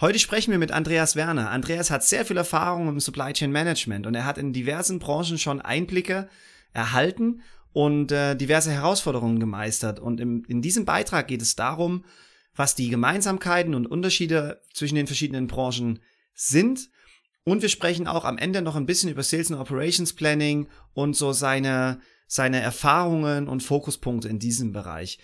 Heute sprechen wir mit Andreas Werner. Andreas hat sehr viel Erfahrung im Supply Chain Management und er hat in diversen Branchen schon Einblicke erhalten und äh, diverse Herausforderungen gemeistert. Und im, in diesem Beitrag geht es darum, was die Gemeinsamkeiten und Unterschiede zwischen den verschiedenen Branchen sind. Und wir sprechen auch am Ende noch ein bisschen über Sales and Operations Planning und so seine, seine Erfahrungen und Fokuspunkte in diesem Bereich.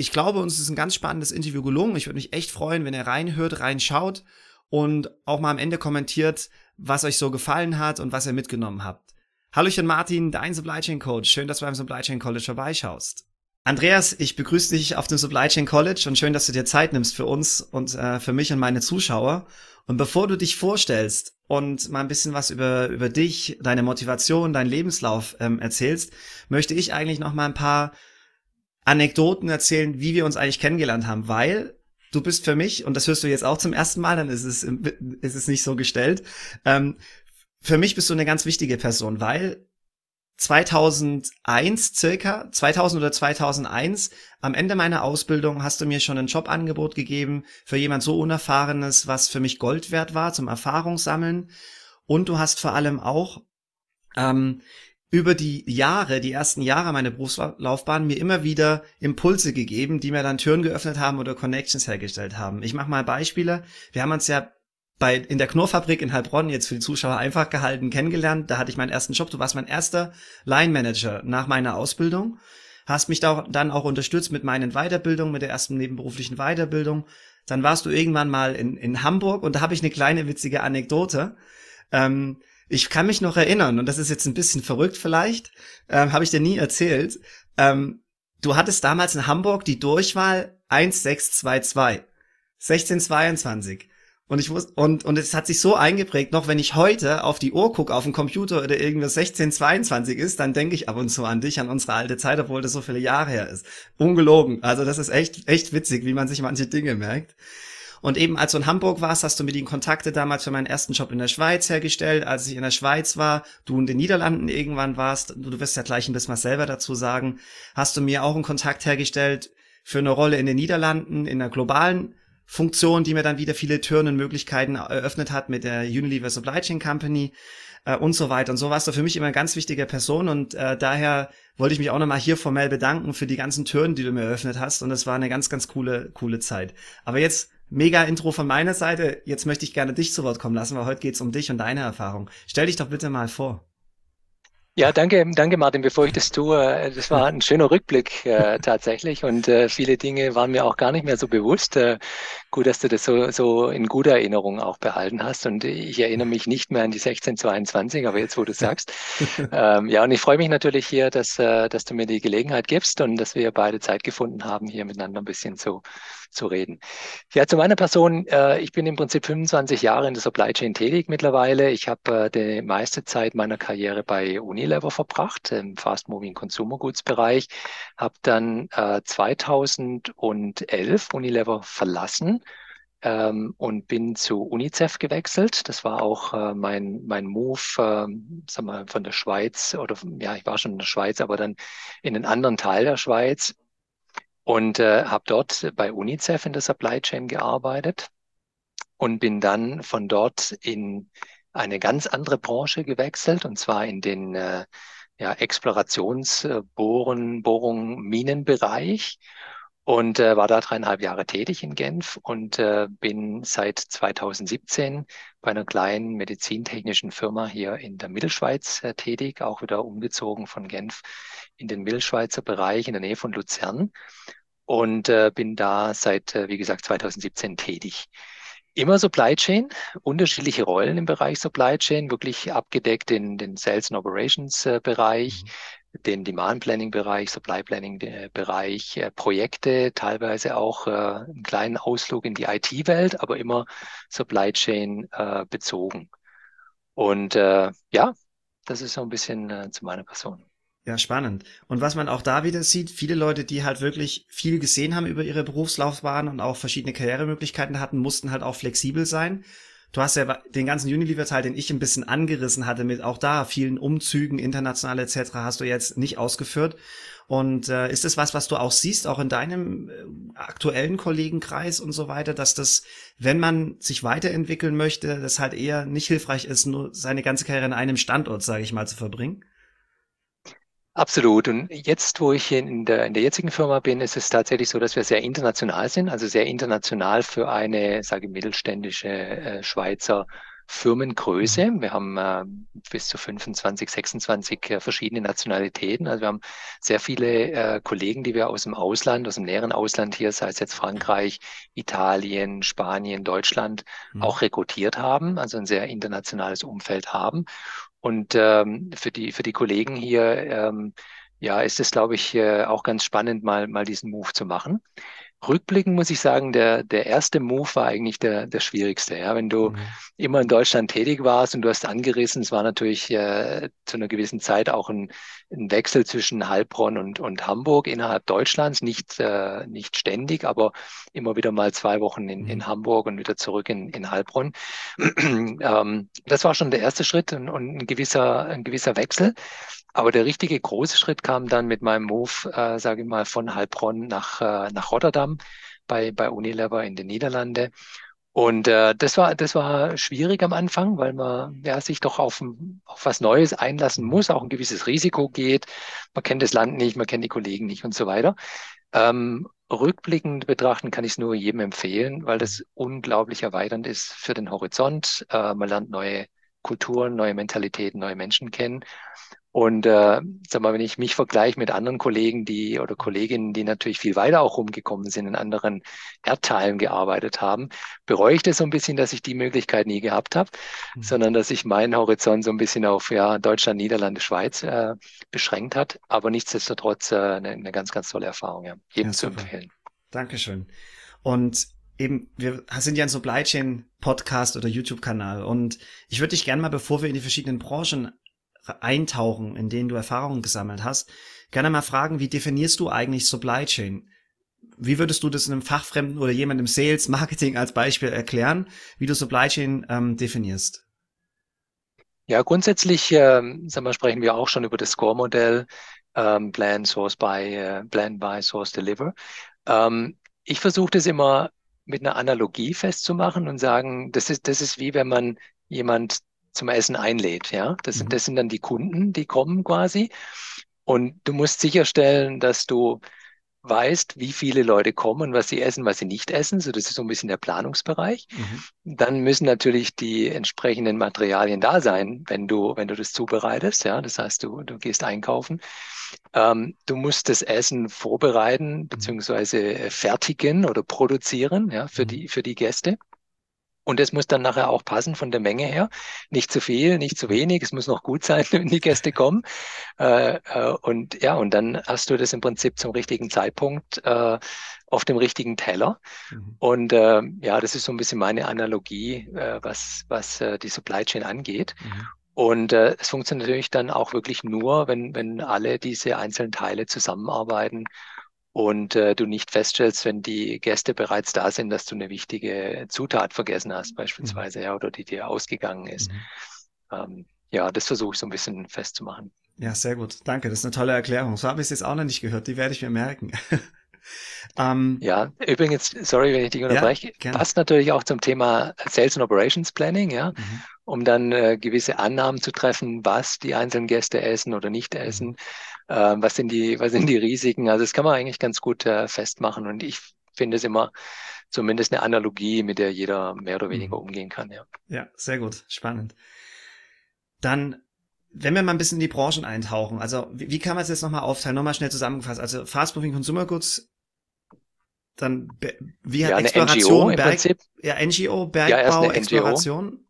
Ich glaube, uns ist ein ganz spannendes Interview gelungen. Ich würde mich echt freuen, wenn ihr reinhört, reinschaut und auch mal am Ende kommentiert, was euch so gefallen hat und was ihr mitgenommen habt. Hallöchen Martin, dein Supply Chain Coach. Schön, dass du beim Supply Chain College vorbeischaust. Andreas, ich begrüße dich auf dem Supply Chain College und schön, dass du dir Zeit nimmst für uns und äh, für mich und meine Zuschauer. Und bevor du dich vorstellst und mal ein bisschen was über, über dich, deine Motivation, deinen Lebenslauf ähm, erzählst, möchte ich eigentlich noch mal ein paar Anekdoten erzählen, wie wir uns eigentlich kennengelernt haben, weil du bist für mich, und das hörst du jetzt auch zum ersten Mal, dann ist es, ist es nicht so gestellt, ähm, für mich bist du eine ganz wichtige Person, weil 2001 circa, 2000 oder 2001, am Ende meiner Ausbildung hast du mir schon ein Jobangebot gegeben für jemand so Unerfahrenes, was für mich Gold wert war zum Erfahrungssammeln. Und du hast vor allem auch ähm, über die Jahre, die ersten Jahre meiner Berufslaufbahn, mir immer wieder Impulse gegeben, die mir dann Türen geöffnet haben oder Connections hergestellt haben. Ich mache mal Beispiele. Wir haben uns ja bei, in der Knorrfabrik in Heilbronn, jetzt für die Zuschauer einfach gehalten, kennengelernt. Da hatte ich meinen ersten Job. Du warst mein erster Line Manager nach meiner Ausbildung. Hast mich da auch, dann auch unterstützt mit meinen Weiterbildungen, mit der ersten nebenberuflichen Weiterbildung. Dann warst du irgendwann mal in, in Hamburg und da habe ich eine kleine witzige Anekdote. Ähm, ich kann mich noch erinnern, und das ist jetzt ein bisschen verrückt vielleicht, ähm, habe ich dir nie erzählt. Ähm, du hattest damals in Hamburg die Durchwahl 1622. 1622. Und ich wusste, und, und es hat sich so eingeprägt, noch wenn ich heute auf die Uhr gucke, auf dem Computer oder irgendwas 1622 ist, dann denke ich ab und zu an dich, an unsere alte Zeit, obwohl das so viele Jahre her ist. Ungelogen. Also das ist echt, echt witzig, wie man sich manche Dinge merkt. Und eben als du in Hamburg warst, hast du mir die Kontakte damals für meinen ersten Job in der Schweiz hergestellt. Als ich in der Schweiz war, du in den Niederlanden irgendwann warst, du, wirst ja gleich ein bisschen was selber dazu sagen, hast du mir auch einen Kontakt hergestellt für eine Rolle in den Niederlanden, in der globalen Funktion, die mir dann wieder viele Türen und Möglichkeiten eröffnet hat mit der Unilever Supply Chain Company äh, und so weiter. Und so warst du für mich immer eine ganz wichtige Person und äh, daher wollte ich mich auch nochmal hier formell bedanken für die ganzen Türen, die du mir eröffnet hast und es war eine ganz, ganz coole, coole Zeit. Aber jetzt mega Intro von meiner Seite. Jetzt möchte ich gerne dich zu Wort kommen lassen, weil heute geht's um dich und deine Erfahrung. Stell dich doch bitte mal vor. Ja, danke, danke Martin. Bevor ich das tue, äh, das war ein schöner Rückblick äh, tatsächlich und äh, viele Dinge waren mir auch gar nicht mehr so bewusst. Äh, gut, dass du das so, so in guter Erinnerung auch behalten hast und ich erinnere mich nicht mehr an die 1622, aber jetzt, wo du sagst. ähm, ja, und ich freue mich natürlich hier, dass, äh, dass du mir die Gelegenheit gibst und dass wir beide Zeit gefunden haben, hier miteinander ein bisschen zu zu reden. Ja, zu meiner Person. Äh, ich bin im Prinzip 25 Jahre in der Supply Chain tätig mittlerweile. Ich habe äh, die meiste Zeit meiner Karriere bei Unilever verbracht, im Fast Moving Consumer Goods Bereich. Habe dann äh, 2011 Unilever verlassen ähm, und bin zu UNICEF gewechselt. Das war auch äh, mein, mein Move, ähm, sag mal, von der Schweiz oder ja, ich war schon in der Schweiz, aber dann in einen anderen Teil der Schweiz und äh, habe dort bei UNICEF in der Supply Chain gearbeitet und bin dann von dort in eine ganz andere Branche gewechselt und zwar in den äh, ja, Explorationsbohren, Bohrung, Minenbereich und äh, war da dreieinhalb Jahre tätig in Genf und äh, bin seit 2017 bei einer kleinen medizintechnischen Firma hier in der Mittelschweiz äh, tätig, auch wieder umgezogen von Genf in den Mittelschweizer Bereich in der Nähe von Luzern und äh, bin da seit, äh, wie gesagt, 2017 tätig. Immer Supply Chain, unterschiedliche Rollen im Bereich Supply Chain, wirklich abgedeckt in den Sales and Operations äh, Bereich, mhm. Den Demand Planning Bereich, Supply Planning äh, Bereich, äh, Projekte, teilweise auch äh, einen kleinen Ausflug in die IT-Welt, aber immer Supply Chain äh, bezogen. Und äh, ja, das ist so ein bisschen äh, zu meiner Person. Ja, spannend. Und was man auch da wieder sieht, viele Leute, die halt wirklich viel gesehen haben über ihre Berufslaufbahn und auch verschiedene Karrieremöglichkeiten hatten, mussten halt auch flexibel sein. Du hast ja den ganzen Unilever-Teil, den ich ein bisschen angerissen hatte, mit auch da vielen Umzügen, international etc., hast du jetzt nicht ausgeführt. Und äh, ist das was, was du auch siehst, auch in deinem äh, aktuellen Kollegenkreis und so weiter, dass das, wenn man sich weiterentwickeln möchte, das halt eher nicht hilfreich ist, nur seine ganze Karriere in einem Standort, sage ich mal, zu verbringen? Absolut. Und jetzt, wo ich in der, in der jetzigen Firma bin, ist es tatsächlich so, dass wir sehr international sind, also sehr international für eine, sage ich, mittelständische äh, Schweizer Firmengröße. Mhm. Wir haben äh, bis zu 25, 26 äh, verschiedene Nationalitäten. Also wir haben sehr viele äh, Kollegen, die wir aus dem Ausland, aus dem näheren Ausland hier, sei es jetzt Frankreich, Italien, Spanien, Deutschland, mhm. auch rekrutiert haben, also ein sehr internationales Umfeld haben. Und ähm, für die für die Kollegen hier ähm, ja ist es, glaube ich, äh, auch ganz spannend, mal mal diesen Move zu machen. Rückblickend muss ich sagen, der, der erste Move war eigentlich der, der schwierigste. Ja, wenn du mhm. immer in Deutschland tätig warst und du hast angerissen, es war natürlich äh, zu einer gewissen Zeit auch ein, ein Wechsel zwischen Heilbronn und, und Hamburg innerhalb Deutschlands, nicht, äh, nicht ständig, aber immer wieder mal zwei Wochen in, in mhm. Hamburg und wieder zurück in, in Heilbronn. ähm, das war schon der erste Schritt und, und ein gewisser, ein gewisser Wechsel. Aber der richtige große Schritt kam dann mit meinem Move, äh, sage ich mal, von Heilbronn nach, äh, nach Rotterdam bei, bei Unilever in den Niederlanden. Und äh, das war das war schwierig am Anfang, weil man ja sich doch auf, auf was Neues einlassen muss, auch ein gewisses Risiko geht. Man kennt das Land nicht, man kennt die Kollegen nicht und so weiter. Ähm, rückblickend betrachten kann ich es nur jedem empfehlen, weil das unglaublich erweiternd ist für den Horizont. Äh, man lernt neue Kulturen, neue Mentalitäten, neue Menschen kennen. Und äh, sag mal, wenn ich mich vergleiche mit anderen Kollegen, die oder Kolleginnen, die natürlich viel weiter auch rumgekommen sind, in anderen Erdteilen gearbeitet haben, bereue ich das so ein bisschen, dass ich die Möglichkeit nie gehabt habe, mhm. sondern dass ich meinen Horizont so ein bisschen auf ja, Deutschland, Niederlande, Schweiz äh, beschränkt hat. Aber nichtsdestotrotz äh, eine, eine ganz, ganz tolle Erfahrung, ja. Jedem ja, zu empfehlen. Dankeschön. Und eben, wir sind ja ein Supply Chain Podcast oder YouTube-Kanal und ich würde dich gerne mal, bevor wir in die verschiedenen Branchen eintauchen, in denen du Erfahrungen gesammelt hast, gerne mal fragen, wie definierst du eigentlich Supply Chain? Wie würdest du das einem Fachfremden oder jemandem Sales, Marketing als Beispiel erklären, wie du Supply Chain ähm, definierst? Ja, grundsätzlich ähm, sagen wir, sprechen wir auch schon über das Score-Modell ähm, Plan, Source, Buy, äh, Plan, Buy, Source, Deliver. Ähm, ich versuche das immer mit einer Analogie festzumachen und sagen, das ist, das ist wie wenn man jemand zum Essen einlädt. Ja, das, mhm. das sind dann die Kunden, die kommen quasi. Und du musst sicherstellen, dass du weißt, wie viele Leute kommen, was sie essen, was sie nicht essen. So, das ist so ein bisschen der Planungsbereich. Mhm. Dann müssen natürlich die entsprechenden Materialien da sein, wenn du, wenn du das zubereitest. Ja, das heißt, du, du gehst einkaufen. Ähm, du musst das Essen vorbereiten, mhm. beziehungsweise fertigen oder produzieren, ja, für mhm. die, für die Gäste. Und es muss dann nachher auch passen von der Menge her. Nicht zu viel, nicht zu wenig. Es muss noch gut sein, wenn die Gäste kommen. Äh, äh, und ja, und dann hast du das im Prinzip zum richtigen Zeitpunkt äh, auf dem richtigen Teller. Mhm. Und äh, ja, das ist so ein bisschen meine Analogie, äh, was, was äh, die Supply Chain angeht. Mhm. Und äh, es funktioniert natürlich dann auch wirklich nur, wenn, wenn alle diese einzelnen Teile zusammenarbeiten und äh, du nicht feststellst, wenn die Gäste bereits da sind, dass du eine wichtige Zutat vergessen hast, beispielsweise, mhm. ja, oder die dir ausgegangen ist. Mhm. Ähm, ja, das versuche ich so ein bisschen festzumachen. Ja, sehr gut. Danke. Das ist eine tolle Erklärung. So habe ich es jetzt auch noch nicht gehört. Die werde ich mir merken. ähm, ja, übrigens, sorry, wenn ich dich unterbreche, ja, passt natürlich auch zum Thema Sales and Operations Planning, ja, mhm. um dann äh, gewisse Annahmen zu treffen, was die einzelnen Gäste essen oder nicht mhm. essen. Äh, was sind die, was sind die Risiken? Also das kann man eigentlich ganz gut äh, festmachen und ich finde es immer zumindest eine Analogie, mit der jeder mehr oder weniger mhm. umgehen kann. Ja, ja sehr gut, spannend. Dann wenn wir mal ein bisschen in die Branchen eintauchen, also wie, wie kann man es jetzt nochmal aufteilen? Nochmal schnell zusammengefasst. Also Fast Moving Consumer Goods, dann wie hat ja, Exploration, NGO Berg, ja NGO, Bergbau, ja, Exploration. NGO.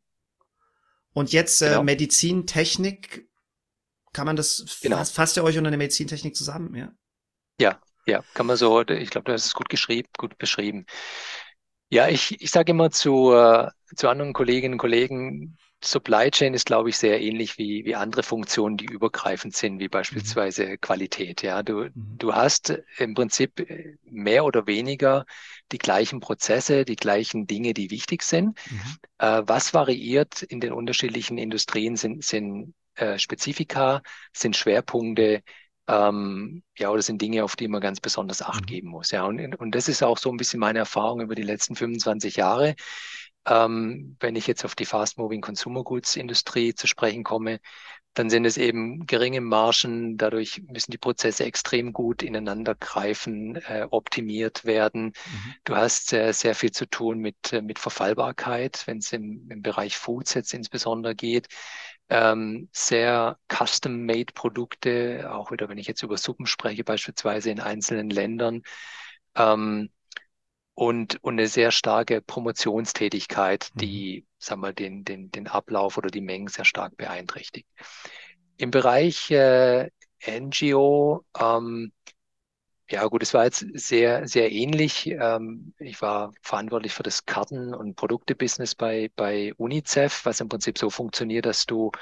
Und jetzt äh, genau. Medizin, Technik, kann man das, genau. fasst, fasst ihr euch unter der Medizintechnik zusammen, ja? Ja, ja, kann man so, ich glaube, das ist gut geschrieben, gut beschrieben. Ja, ich, ich sage immer zu, äh, zu anderen Kolleginnen und Kollegen, Supply Chain ist, glaube ich, sehr ähnlich wie, wie andere Funktionen, die übergreifend sind, wie beispielsweise mhm. Qualität. Ja, du, mhm. du hast im Prinzip mehr oder weniger die gleichen Prozesse, die gleichen Dinge, die wichtig sind. Mhm. Äh, was variiert in den unterschiedlichen Industrien sind, sind äh, Spezifika, sind Schwerpunkte, ähm, ja, oder sind Dinge, auf die man ganz besonders Acht mhm. geben muss. Ja, und, und das ist auch so ein bisschen meine Erfahrung über die letzten 25 Jahre. Ähm, wenn ich jetzt auf die Fast-Moving Consumer Goods Industrie zu sprechen komme, dann sind es eben geringe Margen. Dadurch müssen die Prozesse extrem gut ineinander greifen, äh, optimiert werden. Mhm. Du hast äh, sehr viel zu tun mit, äh, mit Verfallbarkeit, wenn es im, im Bereich Foods jetzt insbesondere geht. Ähm, sehr custom-made Produkte, auch wieder, wenn ich jetzt über Suppen spreche, beispielsweise in einzelnen Ländern. Ähm, und, und eine sehr starke Promotionstätigkeit, mhm. die, sagen wir, den, den, den Ablauf oder die Mengen sehr stark beeinträchtigt. Im Bereich äh, NGO, ähm, ja gut, es war jetzt sehr, sehr ähnlich. Ähm, ich war verantwortlich für das Karten- und Produkte-Business bei, bei UNICEF, was im Prinzip so funktioniert, dass du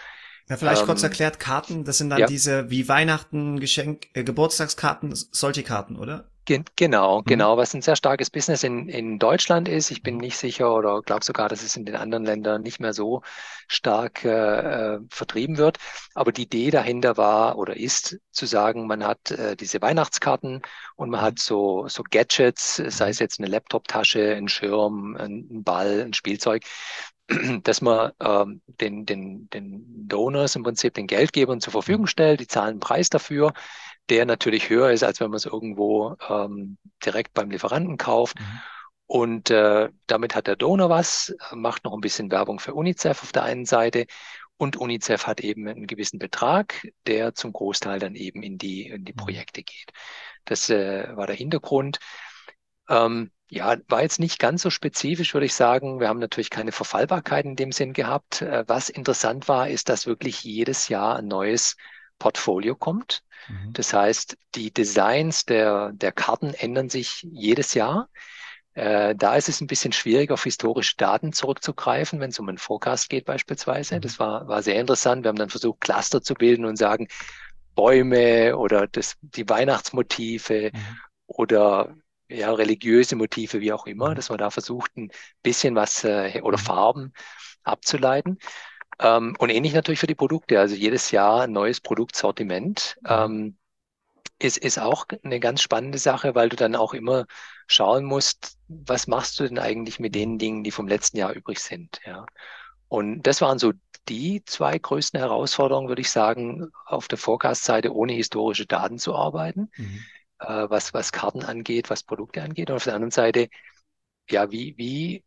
ja, vielleicht ähm, kurz erklärt, Karten, das sind dann ja. diese wie Weihnachten, Geschenk, äh, Geburtstagskarten, solche Karten, oder? Genau, mhm. genau, was ein sehr starkes Business in, in Deutschland ist. Ich bin mhm. nicht sicher oder glaube sogar, dass es in den anderen Ländern nicht mehr so stark äh, äh, vertrieben wird. Aber die Idee dahinter war oder ist zu sagen, man hat äh, diese Weihnachtskarten und man hat mhm. so, so Gadgets, sei es jetzt eine Laptoptasche, ein Schirm, ein, ein Ball, ein Spielzeug, dass man ähm, den, den, den Donors im Prinzip den Geldgebern zur Verfügung stellt, die zahlen einen Preis dafür der natürlich höher ist, als wenn man es irgendwo ähm, direkt beim Lieferanten kauft. Mhm. Und äh, damit hat der Donor was, macht noch ein bisschen Werbung für UNICEF auf der einen Seite. Und UNICEF hat eben einen gewissen Betrag, der zum Großteil dann eben in die, in die mhm. Projekte geht. Das äh, war der Hintergrund. Ähm, ja, war jetzt nicht ganz so spezifisch, würde ich sagen. Wir haben natürlich keine Verfallbarkeit in dem Sinn gehabt. Äh, was interessant war, ist, dass wirklich jedes Jahr ein neues Portfolio kommt. Mhm. Das heißt, die Designs der, der Karten ändern sich jedes Jahr. Äh, da ist es ein bisschen schwierig, auf historische Daten zurückzugreifen, wenn es um einen Forecast geht beispielsweise. Mhm. Das war, war sehr interessant. Wir haben dann versucht, Cluster zu bilden und sagen, Bäume oder das, die Weihnachtsmotive mhm. oder ja, religiöse Motive, wie auch immer, mhm. dass man da versucht, ein bisschen was äh, oder mhm. Farben abzuleiten. Ähm, und ähnlich natürlich für die Produkte. Also jedes Jahr ein neues Produktsortiment. Mhm. Ähm, ist, ist auch eine ganz spannende Sache, weil du dann auch immer schauen musst, was machst du denn eigentlich mit den Dingen, die vom letzten Jahr übrig sind. Ja. Und das waren so die zwei größten Herausforderungen, würde ich sagen, auf der Forecast-Seite ohne historische Daten zu arbeiten, mhm. äh, was, was Karten angeht, was Produkte angeht. Und auf der anderen Seite, ja, wie, wie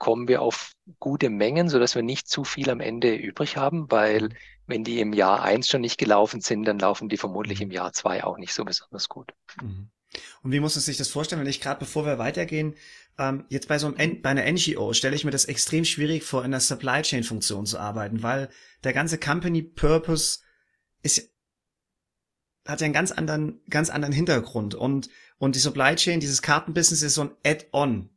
kommen wir auf gute Mengen, so dass wir nicht zu viel am Ende übrig haben, weil mhm. wenn die im Jahr eins schon nicht gelaufen sind, dann laufen die vermutlich im Jahr zwei auch nicht so besonders gut. Mhm. Und wie muss man sich das vorstellen, wenn ich gerade, bevor wir weitergehen, ähm, jetzt bei so einem bei einer NGO stelle ich mir das extrem schwierig vor, in der Supply Chain Funktion zu arbeiten, weil der ganze Company Purpose ist hat ja einen ganz anderen ganz anderen Hintergrund und und die Supply Chain, dieses Kartenbusiness ist so ein Add-on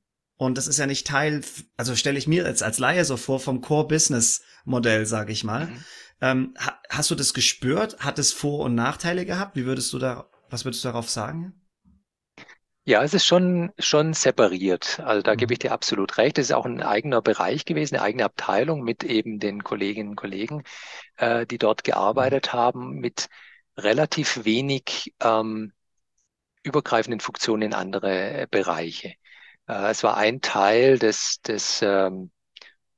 und das ist ja nicht Teil, also stelle ich mir jetzt als Laie so vor, vom Core-Business-Modell, sage ich mal. Mhm. Ähm, hast du das gespürt? Hat es Vor- und Nachteile gehabt? Wie würdest du da, was würdest du darauf sagen? Ja, es ist schon, schon separiert. Also da mhm. gebe ich dir absolut recht. Es ist auch ein eigener Bereich gewesen, eine eigene Abteilung mit eben den Kolleginnen und Kollegen, äh, die dort gearbeitet mhm. haben, mit relativ wenig ähm, übergreifenden Funktionen in andere äh, Bereiche. Äh, es war ein Teil des, des, ähm,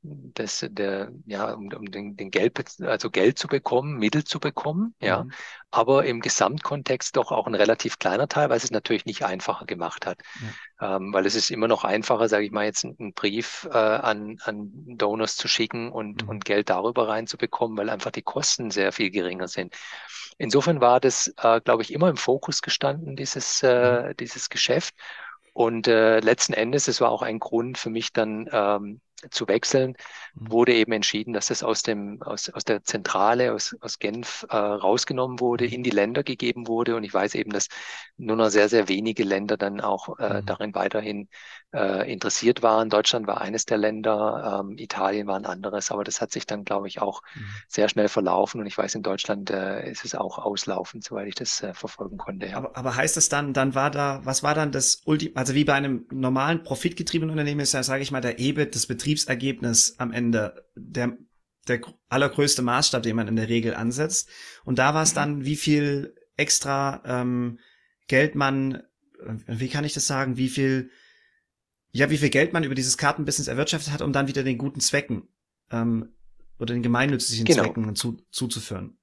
des der, ja, um, um den, den Geld, also Geld zu bekommen, Mittel zu bekommen, ja. Mhm. Aber im Gesamtkontext doch auch ein relativ kleiner Teil, weil es es natürlich nicht einfacher gemacht hat. Ja. Ähm, weil es ist immer noch einfacher, sage ich mal, jetzt einen Brief äh, an, an Donors zu schicken und, mhm. und Geld darüber reinzubekommen, weil einfach die Kosten sehr viel geringer sind. Insofern war das, äh, glaube ich, immer im Fokus gestanden, dieses, äh, mhm. dieses Geschäft. Und äh, letzten Endes, es war auch ein Grund für mich dann, ähm, zu wechseln, mhm. wurde eben entschieden, dass das aus dem aus, aus der Zentrale aus, aus Genf äh, rausgenommen wurde, mhm. in die Länder gegeben wurde und ich weiß eben, dass nur noch sehr sehr wenige Länder dann auch äh, mhm. darin weiterhin äh, interessiert waren. Deutschland war eines der Länder, ähm, Italien war ein anderes, aber das hat sich dann glaube ich auch mhm. sehr schnell verlaufen und ich weiß in Deutschland äh, ist es auch auslaufend, soweit ich das äh, verfolgen konnte. Ja. Aber, aber heißt es dann, dann war da, was war dann das Ulti, also wie bei einem normalen profitgetriebenen Unternehmen ist ja, sage ich mal, der EBIT, das Betriebsergebnis am Ende der, der allergrößte Maßstab, den man in der Regel ansetzt. Und da war es dann, wie viel extra ähm, Geld man, äh, wie kann ich das sagen, wie viel, ja, wie viel Geld man über dieses Kartenbusiness erwirtschaftet hat, um dann wieder den guten Zwecken ähm, oder den gemeinnützlichen genau. Zwecken zu, zuzuführen.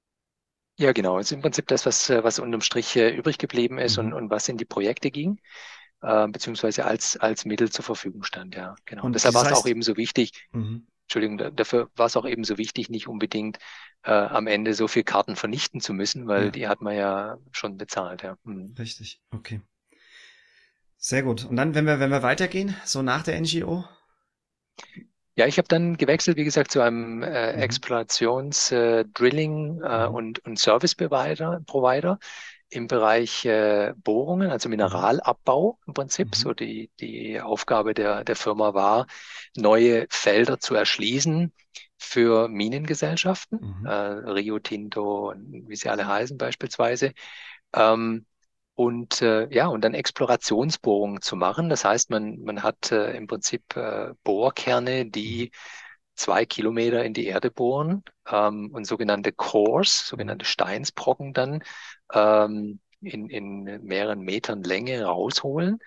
Ja, genau. Es ist im Prinzip das, was, was unterm Strich äh, übrig geblieben ist mhm. und, und was in die Projekte ging äh, beziehungsweise als, als Mittel zur Verfügung stand, ja, genau. Und deshalb war es auch eben so wichtig, mhm. Entschuldigung, dafür war es auch eben so wichtig, nicht unbedingt äh, am Ende so viel Karten vernichten zu müssen, weil ja. die hat man ja schon bezahlt, ja. Mhm. Richtig, okay. Sehr gut. Und dann, wenn wir, wenn wir weitergehen, so nach der NGO? Ja, ich habe dann gewechselt, wie gesagt, zu einem äh, mhm. Explorations-Drilling äh, äh, mhm. und, und Service-Provider. Provider im Bereich äh, Bohrungen, also mhm. Mineralabbau im Prinzip. Mhm. So die, die Aufgabe der, der Firma war, neue Felder zu erschließen für Minengesellschaften, mhm. äh, Rio Tinto, wie sie alle heißen beispielsweise. Ähm, und äh, ja, und dann Explorationsbohrungen zu machen. Das heißt, man, man hat äh, im Prinzip äh, Bohrkerne, die mhm. Zwei Kilometer in die Erde bohren ähm, und sogenannte Cores, sogenannte Steinsbrocken dann ähm, in, in mehreren Metern Länge rausholen.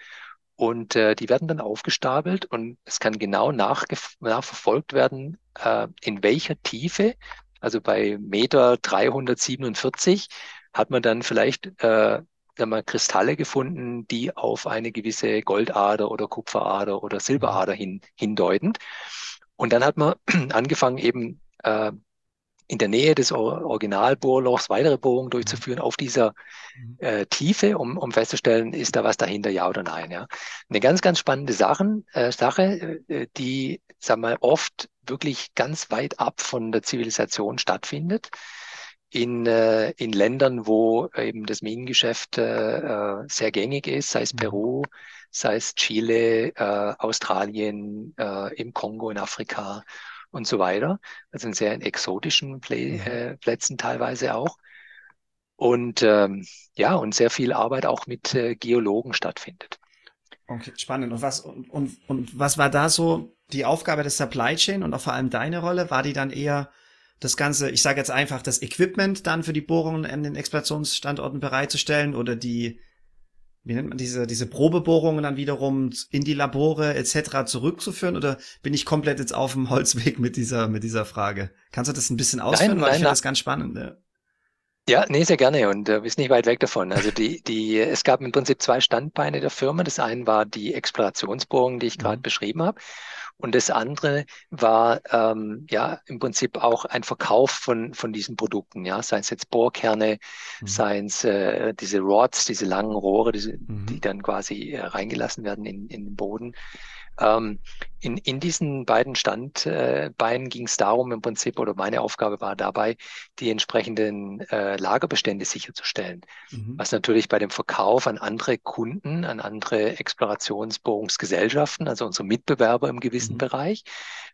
Und äh, die werden dann aufgestapelt und es kann genau nachverfolgt werden, äh, in welcher Tiefe, also bei Meter 347, hat man dann vielleicht äh, mal Kristalle gefunden, die auf eine gewisse Goldader oder Kupferader oder Silberader hin, hindeuten. Und dann hat man angefangen, eben äh, in der Nähe des Originalbohrlochs weitere Bohrungen durchzuführen auf dieser mhm. äh, Tiefe, um, um festzustellen, ist da was dahinter, ja oder nein. Ja. Eine ganz, ganz spannende Sachen, äh, Sache, äh, die, sag mal, oft wirklich ganz weit ab von der Zivilisation stattfindet. In, äh, in Ländern, wo eben das Minengeschäft äh, äh sehr gängig ist, sei es mhm. Peru, sei es Chile, äh, Australien, äh, im Kongo, in Afrika und so weiter. Also in sehr exotischen Play, mhm. äh, Plätzen teilweise auch. Und ähm, ja, und sehr viel Arbeit auch mit äh, Geologen stattfindet. Okay, spannend. Und was, und, und, und was war da so die Aufgabe des Supply Chain und auch vor allem deine Rolle? War die dann eher das Ganze, ich sage jetzt einfach, das Equipment dann für die Bohrungen an den Explorationsstandorten bereitzustellen oder die wie nennt man diese, diese Probebohrungen dann wiederum in die Labore etc. zurückzuführen oder bin ich komplett jetzt auf dem Holzweg mit dieser, mit dieser Frage? Kannst du das ein bisschen ausführen? Nein, weil nein, ich finde das ganz spannend. Ja. Ja, nee, sehr gerne und äh, bist nicht weit weg davon. Also die, die, es gab im Prinzip zwei Standbeine der Firma. Das eine war die Explorationsbohrung, die ich gerade mhm. beschrieben habe. Und das andere war ähm, ja im Prinzip auch ein Verkauf von, von diesen Produkten, ja, seien es jetzt Bohrkerne, mhm. seien es äh, diese Rods, diese langen Rohre, diese, mhm. die dann quasi äh, reingelassen werden in, in den Boden. Ähm, in, in diesen beiden Standbeinen ging es darum, im Prinzip, oder meine Aufgabe war dabei, die entsprechenden äh, Lagerbestände sicherzustellen. Mhm. Was natürlich bei dem Verkauf an andere Kunden, an andere Explorationsbohrungsgesellschaften, also unsere Mitbewerber im gewissen mhm. Bereich,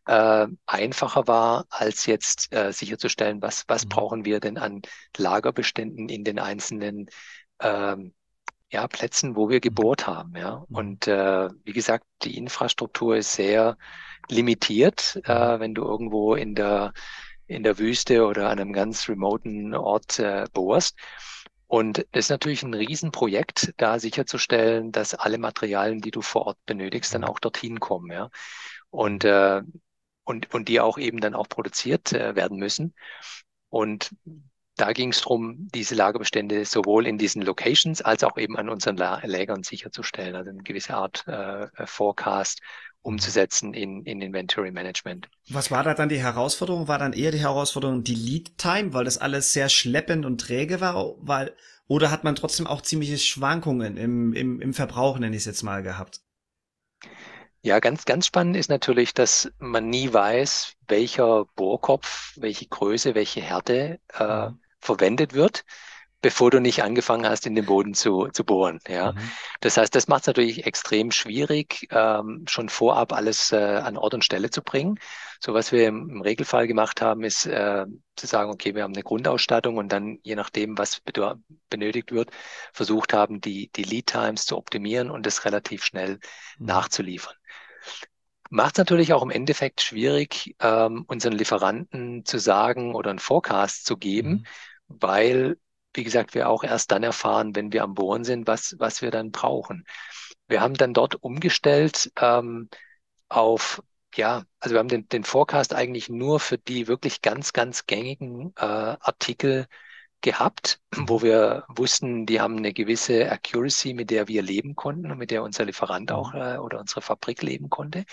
äh, einfacher war, als jetzt äh, sicherzustellen, was, was mhm. brauchen wir denn an Lagerbeständen in den einzelnen ähm, ja, Plätzen, wo wir mhm. gebohrt haben. Ja. Mhm. Und äh, wie gesagt, die Infrastruktur ist sehr limitiert, äh, mhm. wenn du irgendwo in der, in der Wüste oder an einem ganz remoten Ort äh, bohrst. Und es ist natürlich ein Riesenprojekt, da sicherzustellen, dass alle Materialien, die du vor Ort benötigst, dann auch dorthin kommen. Ja. Und, äh, und, und die auch eben dann auch produziert äh, werden müssen. Und da ging es darum, diese Lagerbestände sowohl in diesen Locations als auch eben an unseren Lägern sicherzustellen, also eine gewisse Art äh, äh, Forecast umzusetzen in, in Inventory Management. Was war da dann die Herausforderung? War dann eher die Herausforderung die Lead Time, weil das alles sehr schleppend und träge war, weil, oder hat man trotzdem auch ziemliche Schwankungen im, im, im Verbrauch, nenne ich es jetzt mal, gehabt? Ja, ganz, ganz spannend ist natürlich, dass man nie weiß, welcher Bohrkopf, welche Größe, welche Härte äh, mhm. Verwendet wird bevor du nicht angefangen hast, in den Boden zu, zu bohren. Ja, mhm. das heißt, das macht es natürlich extrem schwierig, ähm, schon vorab alles äh, an Ort und Stelle zu bringen. So was wir im, im Regelfall gemacht haben, ist äh, zu sagen, okay, wir haben eine Grundausstattung und dann je nachdem, was benötigt wird, versucht haben, die die Lead Times zu optimieren und das relativ schnell mhm. nachzuliefern. Macht es natürlich auch im Endeffekt schwierig, ähm, unseren Lieferanten zu sagen oder einen Forecast zu geben, mhm. Weil wie gesagt, wir auch erst dann erfahren, wenn wir am Bohren sind, was, was wir dann brauchen. Wir haben dann dort umgestellt ähm, auf, ja, also wir haben den, den Forecast eigentlich nur für die wirklich ganz, ganz gängigen äh, Artikel gehabt, wo wir wussten, die haben eine gewisse Accuracy, mit der wir leben konnten und mit der unser Lieferant auch mhm. äh, oder unsere Fabrik leben konnte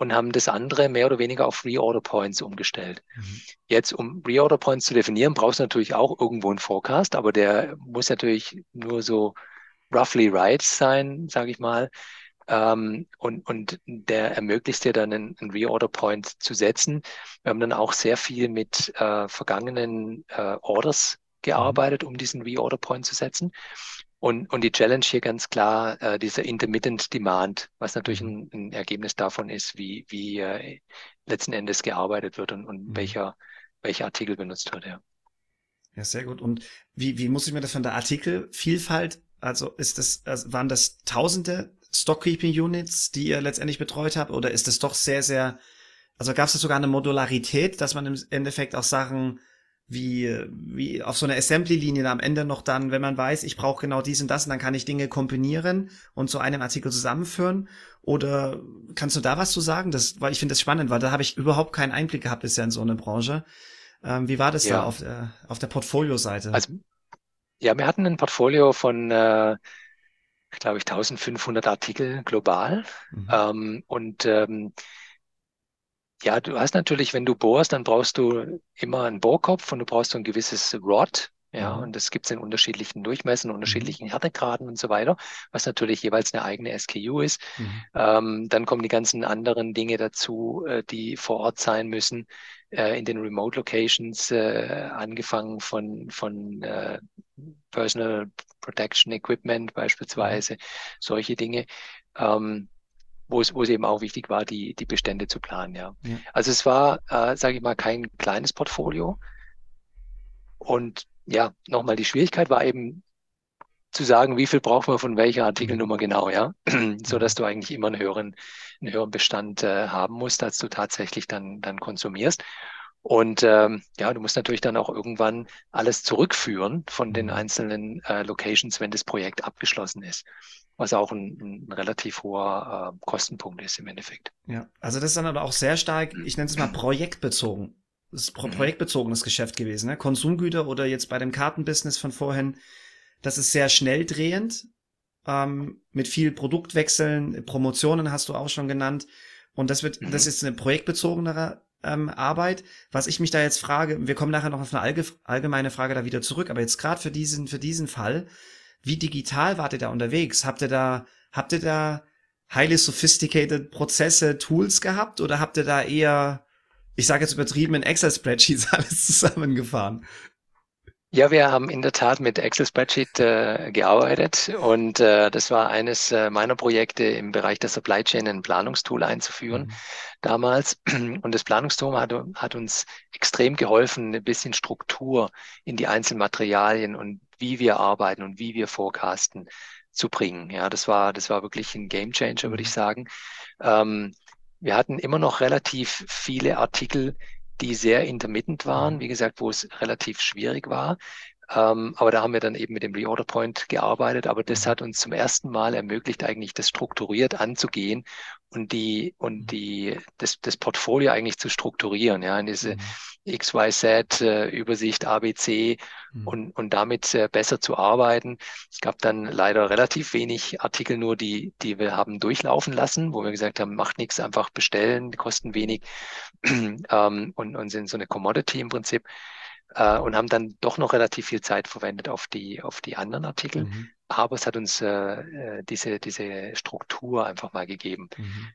und haben das andere mehr oder weniger auf Reorder Points umgestellt. Mhm. Jetzt, um Reorder Points zu definieren, brauchst du natürlich auch irgendwo einen Forecast, aber der muss natürlich nur so roughly right sein, sage ich mal. Ähm, und, und der ermöglicht dir dann einen, einen Reorder Point zu setzen. Wir haben dann auch sehr viel mit äh, vergangenen äh, Orders gearbeitet, um diesen Reorder Point zu setzen. Und, und die Challenge hier ganz klar, äh, dieser Intermittent Demand, was natürlich mhm. ein, ein Ergebnis davon ist, wie, wie äh, letzten Endes gearbeitet wird und, und mhm. welcher, welcher Artikel benutzt wird, ja. Ja, sehr gut. Und wie, wie muss ich mir das von der Artikelvielfalt, also ist das, also waren das tausende Stockkeeping-Units, die ihr letztendlich betreut habt, oder ist es doch sehr, sehr, also gab es da sogar eine Modularität, dass man im Endeffekt auch Sachen wie, wie auf so einer Assembly-Linie am Ende noch dann, wenn man weiß, ich brauche genau dies und das, und dann kann ich Dinge kombinieren und zu einem Artikel zusammenführen. Oder kannst du da was zu sagen? Das, weil ich finde das spannend, weil da habe ich überhaupt keinen Einblick gehabt bisher in so eine Branche. Ähm, wie war das ja. da auf, äh, auf der Portfolio-Seite? Also, ja, wir hatten ein Portfolio von, äh, glaube ich, 1500 Artikel global. Mhm. Ähm, und ähm, ja, du hast natürlich, wenn du bohrst, dann brauchst du immer einen Bohrkopf und du brauchst so ein gewisses Rod. Ja, mhm. und das gibt es in unterschiedlichen Durchmessern, mhm. unterschiedlichen Härtegraden und so weiter, was natürlich jeweils eine eigene SKU ist. Mhm. Ähm, dann kommen die ganzen anderen Dinge dazu, äh, die vor Ort sein müssen, äh, in den Remote Locations, äh, angefangen von, von äh, Personal Protection Equipment beispielsweise, mhm. solche Dinge. Ähm, wo es, wo es eben auch wichtig war, die, die Bestände zu planen. Ja. ja. Also es war, äh, sage ich mal, kein kleines Portfolio. Und ja, nochmal, die Schwierigkeit war eben zu sagen, wie viel braucht man von welcher Artikelnummer mhm. genau, ja, so dass du eigentlich immer einen höheren, einen höheren Bestand äh, haben musst, als du tatsächlich dann, dann konsumierst. Und ähm, ja, du musst natürlich dann auch irgendwann alles zurückführen von den mhm. einzelnen äh, Locations, wenn das Projekt abgeschlossen ist was auch ein, ein relativ hoher äh, Kostenpunkt ist im Endeffekt. Ja, also das ist dann aber auch sehr stark, ich nenne es mal projektbezogen. Das ist pro mhm. projektbezogenes Geschäft gewesen, ne? Konsumgüter oder jetzt bei dem Kartenbusiness von vorhin, das ist sehr schnell drehend, ähm, mit viel Produktwechseln, Promotionen hast du auch schon genannt. Und das wird, mhm. das ist eine projektbezogenere ähm, Arbeit. Was ich mich da jetzt frage, wir kommen nachher noch auf eine allgemeine Frage da wieder zurück, aber jetzt gerade für diesen, für diesen Fall, wie digital wart ihr da unterwegs? Habt ihr da, habt ihr da highly sophisticated Prozesse, Tools gehabt oder habt ihr da eher, ich sage jetzt übertrieben, in Excel-Spreadsheets alles zusammengefahren? Ja, wir haben in der Tat mit Excel Spreadsheet äh, gearbeitet und äh, das war eines äh, meiner Projekte im Bereich der Supply Chain ein Planungstool einzuführen mhm. damals. Und das Planungstool hat, hat uns extrem geholfen, ein bisschen Struktur in die einzelnen Materialien und wie wir arbeiten und wie wir forecasten zu bringen. Ja, das war, das war wirklich ein Game Changer, würde ich mhm. sagen. Ähm, wir hatten immer noch relativ viele Artikel, die sehr intermittent waren, mhm. wie gesagt, wo es relativ schwierig war. Ähm, aber da haben wir dann eben mit dem Reorder Point gearbeitet. Aber das mhm. hat uns zum ersten Mal ermöglicht, eigentlich das strukturiert anzugehen und die und die das, das Portfolio eigentlich zu strukturieren, ja, in diese mhm. XYZ-Übersicht, äh, ABC mhm. und, und damit äh, besser zu arbeiten. Es gab dann leider relativ wenig Artikel nur, die, die wir haben durchlaufen lassen, wo wir gesagt haben, macht nichts, einfach bestellen, kosten wenig ähm, und, und sind so eine Commodity im Prinzip äh, und haben dann doch noch relativ viel Zeit verwendet auf die, auf die anderen Artikel. Mhm. Aber es hat uns äh, äh diese, diese Struktur einfach mal gegeben. Mhm.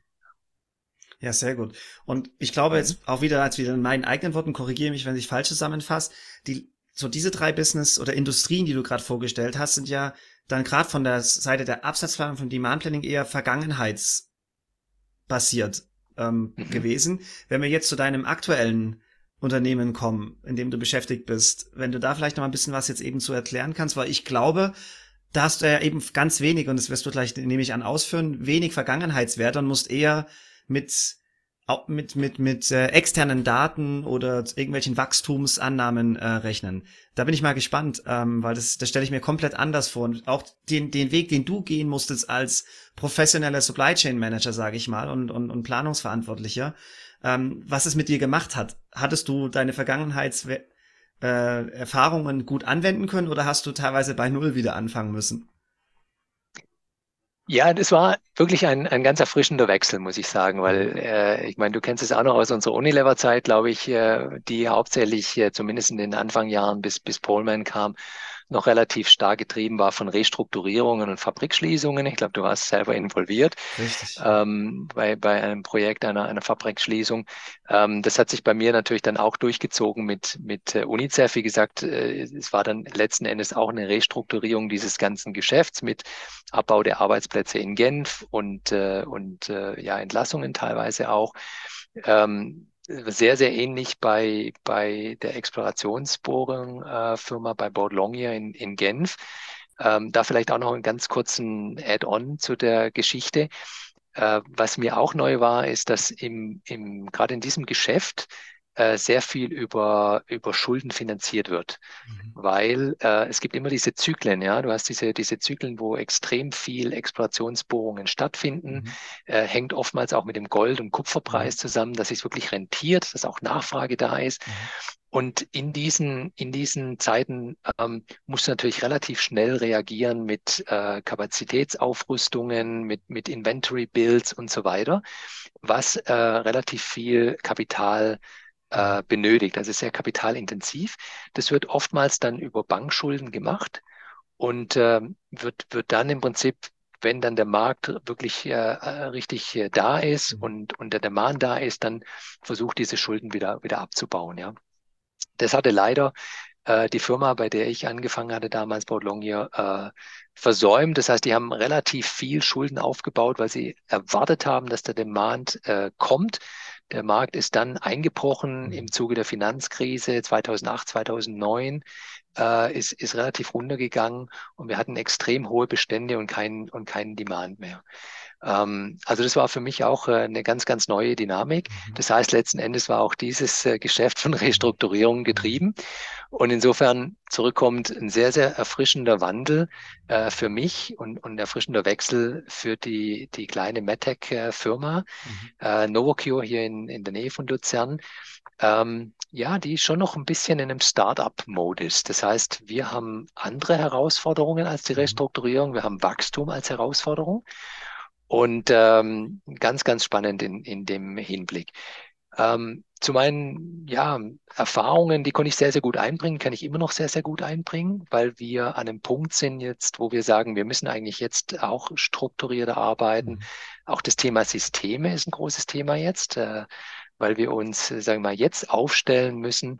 Ja, sehr gut. Und ich glaube jetzt auch wieder, als wieder in meinen eigenen Worten, korrigiere mich, wenn ich falsch zusammenfasse, die, so diese drei Business oder Industrien, die du gerade vorgestellt hast, sind ja dann gerade von der Seite der Absatzplanung, von Demand Planning eher vergangenheitsbasiert ähm, mhm. gewesen. Wenn wir jetzt zu deinem aktuellen Unternehmen kommen, in dem du beschäftigt bist, wenn du da vielleicht noch mal ein bisschen was jetzt eben zu erklären kannst, weil ich glaube, da hast du ja eben ganz wenig, und das wirst du gleich, nehme ich an, ausführen, wenig Vergangenheitswerte und musst eher mit mit mit mit äh, externen Daten oder irgendwelchen Wachstumsannahmen äh, rechnen. Da bin ich mal gespannt, ähm, weil das das stelle ich mir komplett anders vor und auch den den Weg, den du gehen musstest als professioneller Supply Chain Manager, sage ich mal, und und, und Planungsverantwortlicher, ähm, was es mit dir gemacht hat. Hattest du deine Vergangenheits äh, gut anwenden können oder hast du teilweise bei Null wieder anfangen müssen? Ja, das war wirklich ein, ein ganz erfrischender Wechsel, muss ich sagen, weil äh, ich meine, du kennst es auch noch aus unserer Unilever-Zeit, glaube ich, äh, die hauptsächlich äh, zumindest in den Anfangjahren bis bis Polman kam, noch relativ stark getrieben war von Restrukturierungen und Fabrikschließungen. Ich glaube, du warst selber involviert ähm, bei, bei einem Projekt einer, einer Fabrikschließung. Ähm, das hat sich bei mir natürlich dann auch durchgezogen mit, mit äh, UNICEF. Wie gesagt, äh, es war dann letzten Endes auch eine Restrukturierung dieses ganzen Geschäfts mit Abbau der Arbeitsplätze in Genf und, äh, und äh, ja, Entlassungen teilweise auch. Ähm, sehr, sehr ähnlich bei, bei der Explorationsbohrung-Firma äh, bei Board Longyear in, in Genf. Ähm, da vielleicht auch noch einen ganz kurzen Add-on zu der Geschichte. Äh, was mir auch neu war, ist, dass im, im, gerade in diesem Geschäft äh, sehr viel über, über Schulden finanziert wird. Mhm. Weil äh, es gibt immer diese Zyklen, ja. Du hast diese, diese Zyklen, wo extrem viel Explorationsbohrungen stattfinden, mhm. äh, hängt oftmals auch mit dem Gold- und Kupferpreis mhm. zusammen, dass es wirklich rentiert, dass auch Nachfrage da ist. Mhm. Und in diesen, in diesen Zeiten ähm, musst du natürlich relativ schnell reagieren mit äh, Kapazitätsaufrüstungen, mit, mit Inventory Builds und so weiter, was äh, relativ viel Kapital äh, benötigt, also sehr kapitalintensiv. Das wird oftmals dann über Bankschulden gemacht und äh, wird, wird dann im Prinzip wenn dann der Markt wirklich äh, äh richtig äh, da ist mhm. und, und der Demand da ist, dann versucht diese Schulden wieder, wieder abzubauen. Ja. Das hatte leider äh, die Firma, bei der ich angefangen hatte, damals Baut Longyear, äh, versäumt. Das heißt, die haben relativ viel Schulden aufgebaut, weil sie erwartet haben, dass der Demand äh, kommt. Der Markt ist dann eingebrochen im Zuge der Finanzkrise 2008, 2009, äh, ist, ist relativ runtergegangen und wir hatten extrem hohe Bestände und keinen und keinen Demand mehr. Ähm, also das war für mich auch äh, eine ganz, ganz neue Dynamik. Mhm. Das heißt, letzten Endes war auch dieses äh, Geschäft von Restrukturierung getrieben. Und insofern zurückkommt ein sehr, sehr erfrischender Wandel äh, für mich und, und erfrischender Wechsel für die, die kleine MedTech-Firma mhm. äh, Novocure hier in, in der Nähe von Luzern. Ähm, ja, die schon noch ein bisschen in einem Startup-Modus. Das heißt, wir haben andere Herausforderungen als die mhm. Restrukturierung. Wir haben Wachstum als Herausforderung. Und ähm, ganz, ganz spannend in, in dem Hinblick. Ähm, zu meinen ja, Erfahrungen, die konnte ich sehr, sehr gut einbringen, kann ich immer noch sehr, sehr gut einbringen, weil wir an einem Punkt sind jetzt, wo wir sagen, wir müssen eigentlich jetzt auch strukturierter arbeiten. Mhm. Auch das Thema Systeme ist ein großes Thema jetzt, äh, weil wir uns, sagen wir mal, jetzt aufstellen müssen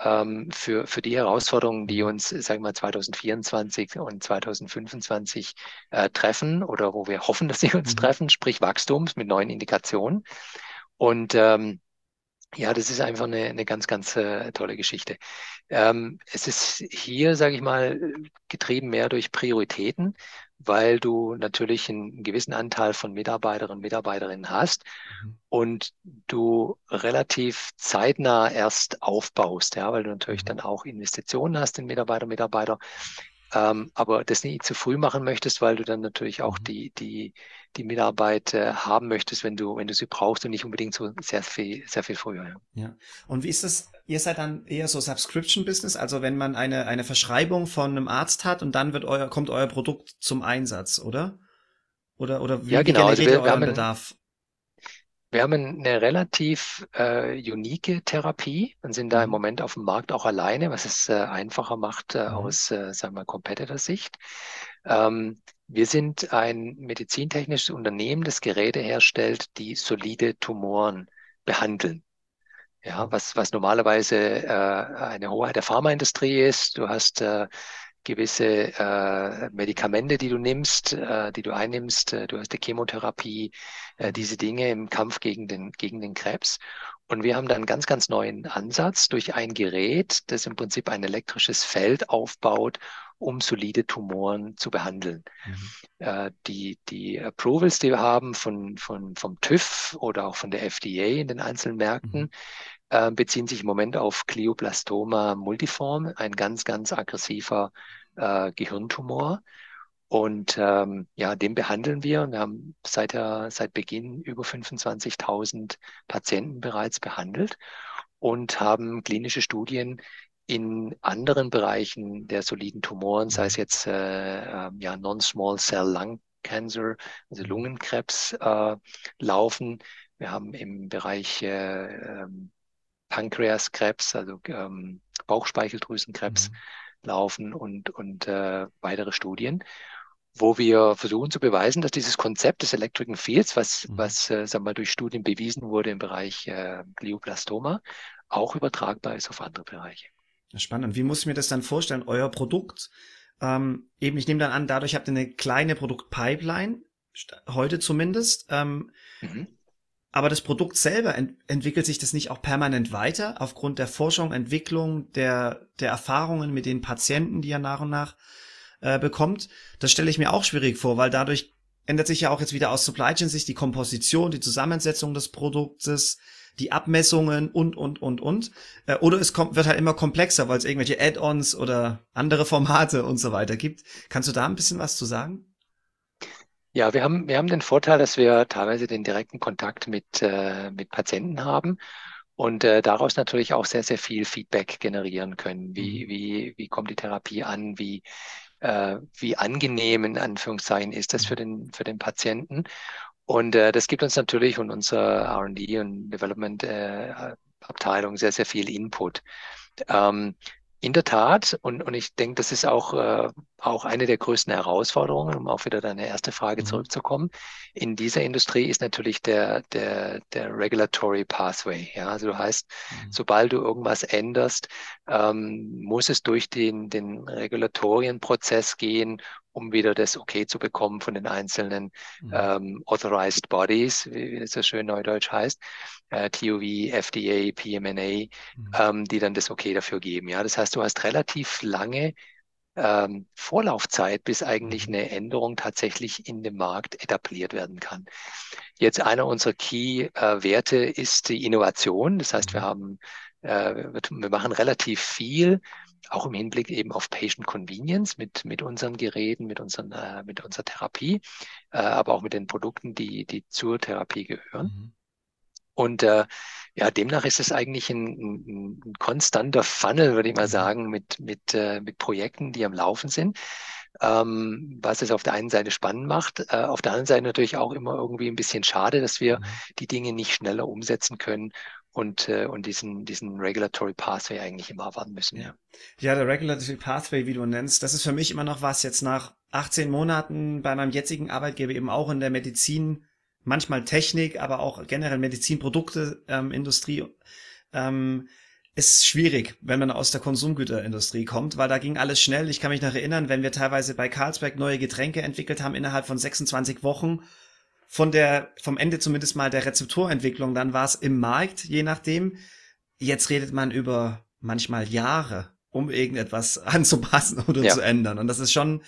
ähm, für, für die Herausforderungen, die uns, sagen wir mal, 2024 und 2025 äh, treffen oder wo wir hoffen, dass sie uns mhm. treffen, sprich Wachstums mit neuen Indikationen. Und ähm, ja, das ist einfach eine, eine ganz, ganz äh, tolle Geschichte. Ähm, es ist hier, sage ich mal, getrieben mehr durch Prioritäten, weil du natürlich einen gewissen Anteil von Mitarbeiterinnen und Mitarbeiterinnen hast mhm. und du relativ zeitnah erst aufbaust, ja, weil du natürlich mhm. dann auch Investitionen hast in Mitarbeiter, Mitarbeiter ähm, aber das nicht zu früh machen möchtest, weil du dann natürlich auch mhm. die, die, die Mitarbeit äh, haben möchtest, wenn du, wenn du sie brauchst und nicht unbedingt so sehr viel, sehr viel früher. Ja. ja. Und wie ist das? Ihr seid dann eher so Subscription-Business, also wenn man eine, eine Verschreibung von einem Arzt hat und dann wird euer, kommt euer Produkt zum Einsatz, oder? Oder, oder wie, ja, genau. wie also wir, wir euren Bedarf? Wir haben eine relativ äh, unique Therapie und sind da im mhm. Moment auf dem Markt auch alleine, was es äh, einfacher macht äh, mhm. aus, äh, sagen wir, Competitor-Sicht. Ähm, wir sind ein medizintechnisches Unternehmen, das Geräte herstellt, die solide Tumoren behandeln. Ja, was, was normalerweise äh, eine Hoheit der Pharmaindustrie ist. Du hast äh, gewisse äh, Medikamente, die du nimmst, äh, die du einnimmst. Äh, du hast die Chemotherapie, äh, diese Dinge im Kampf gegen den, gegen den Krebs. Und wir haben dann einen ganz, ganz neuen Ansatz durch ein Gerät, das im Prinzip ein elektrisches Feld aufbaut, um solide Tumoren zu behandeln. Mhm. Äh, die, die Approvals, die wir haben von, von, vom TÜV oder auch von der FDA in den einzelnen Märkten, mhm. äh, beziehen sich im Moment auf Glioblastoma multiform, ein ganz, ganz aggressiver äh, Gehirntumor. Und ähm, ja, den behandeln wir. Wir haben seit, der, seit Beginn über 25.000 Patienten bereits behandelt und haben klinische Studien in anderen Bereichen der soliden Tumoren, sei es jetzt äh, äh, ja, Non-Small Cell Lung Cancer, also Lungenkrebs, äh, laufen. Wir haben im Bereich äh, ähm, Pankreaskrebs, also ähm, Bauchspeicheldrüsenkrebs mhm. laufen und, und äh, weitere Studien, wo wir versuchen zu beweisen, dass dieses Konzept des Electric Fields, was, mhm. was äh, sagen wir mal, durch Studien bewiesen wurde im Bereich äh, Glioblastoma, auch übertragbar ist auf andere Bereiche. Spannend. Wie muss ich mir das dann vorstellen? Euer Produkt, ähm, eben, ich nehme dann an, dadurch habt ihr eine kleine Produktpipeline, heute zumindest. Ähm, mhm. Aber das Produkt selber ent entwickelt sich das nicht auch permanent weiter aufgrund der Forschung, Entwicklung, der, der Erfahrungen mit den Patienten, die er nach und nach äh, bekommt. Das stelle ich mir auch schwierig vor, weil dadurch ändert sich ja auch jetzt wieder aus Supply Chain Sicht die Komposition, die Zusammensetzung des Produktes, die Abmessungen und, und, und, und. Äh, oder es kommt, wird halt immer komplexer, weil es irgendwelche Add-ons oder andere Formate und so weiter gibt. Kannst du da ein bisschen was zu sagen? Ja, wir haben, wir haben den Vorteil, dass wir teilweise den direkten Kontakt mit, äh, mit Patienten haben und äh, daraus natürlich auch sehr, sehr viel Feedback generieren können. Wie, mhm. wie, wie kommt die Therapie an? Wie, äh, wie angenehm in Anführungszeichen ist das für den, für den Patienten? Und äh, das gibt uns natürlich und unsere R&D und Development äh, Abteilung sehr, sehr viel Input. Ähm, in der Tat, und, und ich denke, das ist auch, äh, auch eine der größten Herausforderungen, um auch wieder deine erste Frage mhm. zurückzukommen. In dieser Industrie ist natürlich der, der, der Regulatory Pathway. Ja, also du heißt, mhm. sobald du irgendwas änderst, ähm, muss es durch den, den Regulatorienprozess gehen, um wieder das Okay zu bekommen von den einzelnen mhm. ähm, Authorized Bodies, wie, wie das so schön neudeutsch heißt, äh, TOV, FDA, PMNA, mhm. ähm, die dann das Okay dafür geben. Ja, das heißt, du hast relativ lange ähm, Vorlaufzeit, bis eigentlich mhm. eine Änderung tatsächlich in dem Markt etabliert werden kann. Jetzt einer unserer Key-Werte äh, ist die Innovation. Das heißt, wir mhm. haben, äh, wir machen relativ viel auch im Hinblick eben auf Patient Convenience mit, mit unseren Geräten, mit, unseren, äh, mit unserer Therapie, äh, aber auch mit den Produkten, die, die zur Therapie gehören. Mhm. Und äh, ja, demnach ist es eigentlich ein, ein, ein konstanter Funnel, würde ich mal mhm. sagen, mit, mit, äh, mit Projekten, die am Laufen sind. Ähm, was es auf der einen Seite spannend macht, äh, auf der anderen Seite natürlich auch immer irgendwie ein bisschen schade, dass wir mhm. die Dinge nicht schneller umsetzen können und, äh, und diesen, diesen Regulatory Pathway eigentlich immer erwarten müssen. Ja. ja, der Regulatory Pathway, wie du nennst, das ist für mich immer noch was jetzt nach 18 Monaten bei meinem jetzigen Arbeitgeber eben auch in der Medizin, manchmal Technik, aber auch generell Medizinprodukte, ähm, Industrie, ähm, ist schwierig, wenn man aus der Konsumgüterindustrie kommt, weil da ging alles schnell. Ich kann mich noch erinnern, wenn wir teilweise bei Carlsberg neue Getränke entwickelt haben innerhalb von 26 Wochen von der, vom Ende zumindest mal der Rezeptorentwicklung, dann war es im Markt, je nachdem. Jetzt redet man über manchmal Jahre, um irgendetwas anzupassen oder ja. zu ändern. Und das ist schon,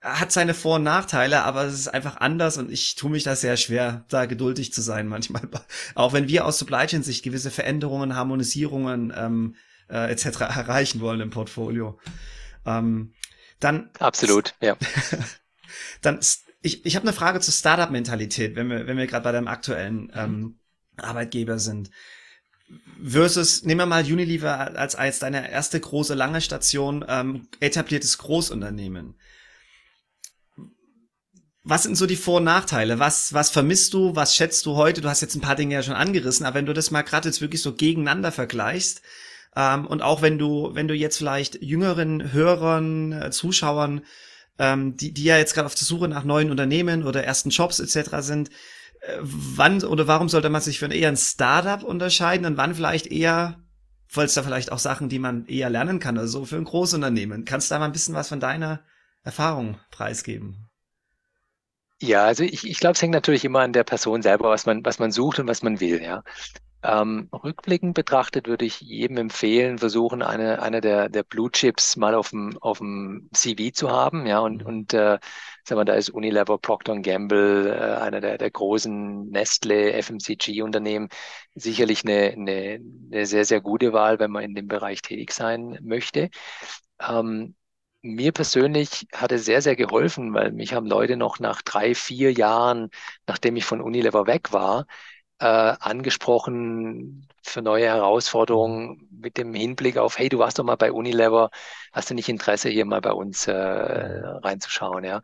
hat seine Vor- und Nachteile, aber es ist einfach anders und ich tue mich da sehr schwer, da geduldig zu sein manchmal. Auch wenn wir aus Supply Chain Sicht gewisse Veränderungen, Harmonisierungen ähm, äh, etc. erreichen wollen im Portfolio. Ähm, dann absolut, ja. dann ich, ich habe eine Frage zur Startup-Mentalität, wenn wir, wenn wir gerade bei deinem aktuellen ähm, Arbeitgeber sind. Versus, nehmen wir mal Unilever als, als deine erste große lange Station, ähm, etabliertes Großunternehmen. Was sind so die Vor- und Nachteile? Was, was vermisst du? Was schätzt du heute? Du hast jetzt ein paar Dinge ja schon angerissen, aber wenn du das mal gerade jetzt wirklich so gegeneinander vergleichst, ähm, und auch wenn du, wenn du jetzt vielleicht jüngeren Hörern, äh, Zuschauern ähm, die, die ja jetzt gerade auf der Suche nach neuen Unternehmen oder ersten Jobs etc. sind, äh, wann oder warum sollte man sich für eher ein Startup unterscheiden und wann vielleicht eher, es da vielleicht auch Sachen, die man eher lernen kann, also für ein Großunternehmen. Kannst du da mal ein bisschen was von deiner Erfahrung preisgeben? Ja, also ich, ich glaube, es hängt natürlich immer an der Person selber, was man, was man sucht und was man will, ja. Ähm, rückblickend betrachtet würde ich jedem empfehlen, versuchen, eine, eine der, der Blue Chips mal auf dem, auf dem CV zu haben. Ja, und, mhm. und äh, sagen wir, da ist Unilever, Procter Gamble, äh, einer der, der großen Nestle, FMCG-Unternehmen, sicherlich eine, eine, eine sehr, sehr gute Wahl, wenn man in dem Bereich tätig sein möchte. Ähm, mir persönlich hat es sehr, sehr geholfen, weil mich haben Leute noch nach drei, vier Jahren, nachdem ich von Unilever weg war, äh, angesprochen für neue Herausforderungen mit dem Hinblick auf, hey, du warst doch mal bei Unilever, hast du nicht Interesse, hier mal bei uns äh, reinzuschauen? Ja?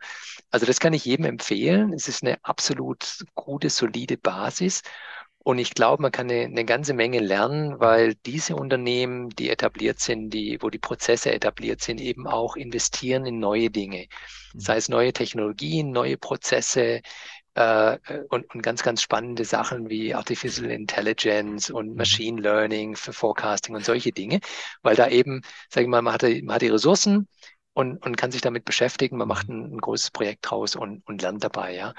Also das kann ich jedem empfehlen. Es ist eine absolut gute, solide Basis. Und ich glaube, man kann eine, eine, ganze Menge lernen, weil diese Unternehmen, die etabliert sind, die, wo die Prozesse etabliert sind, eben auch investieren in neue Dinge. Sei es neue Technologien, neue Prozesse, äh, und, und ganz, ganz spannende Sachen wie Artificial Intelligence und mhm. Machine Learning für Forecasting und solche Dinge, weil da eben, sage ich mal, man hat, man hat die Ressourcen und, und kann sich damit beschäftigen. Man macht mhm. ein, ein großes Projekt draus und, und lernt dabei. Ja.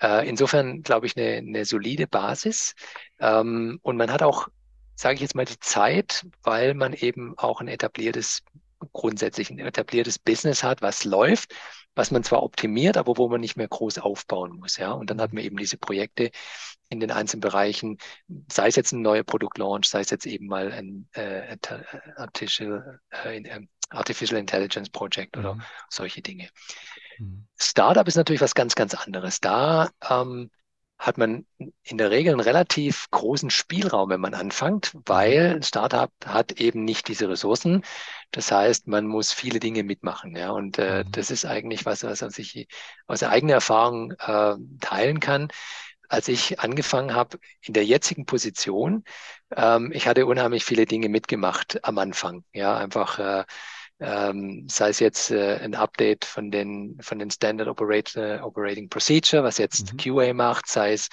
Äh, insofern glaube ich eine, eine solide Basis ähm, und man hat auch, sage ich jetzt mal, die Zeit, weil man eben auch ein etabliertes grundsätzlich ein etabliertes Business hat, was läuft was man zwar optimiert, aber wo man nicht mehr groß aufbauen muss. Ja, und dann hat man eben diese Projekte in den einzelnen Bereichen, sei es jetzt ein neuer Produktlaunch, sei es jetzt eben mal ein äh, Artificial, äh, ähm, Artificial Intelligence Project oder mhm. solche Dinge. Mhm. Startup ist natürlich was ganz, ganz anderes. Da ähm, hat man in der Regel einen relativ großen Spielraum, wenn man anfängt, weil ein Startup hat eben nicht diese Ressourcen. Das heißt, man muss viele Dinge mitmachen. Ja, und äh, mhm. das ist eigentlich was, was ich aus eigener Erfahrung äh, teilen kann. Als ich angefangen habe in der jetzigen Position, ähm, ich hatte unheimlich viele Dinge mitgemacht am Anfang. Ja, einfach äh, ähm, sei es jetzt äh, ein Update von den, von den Standard Operator, Operating Procedure, was jetzt mhm. QA macht, sei es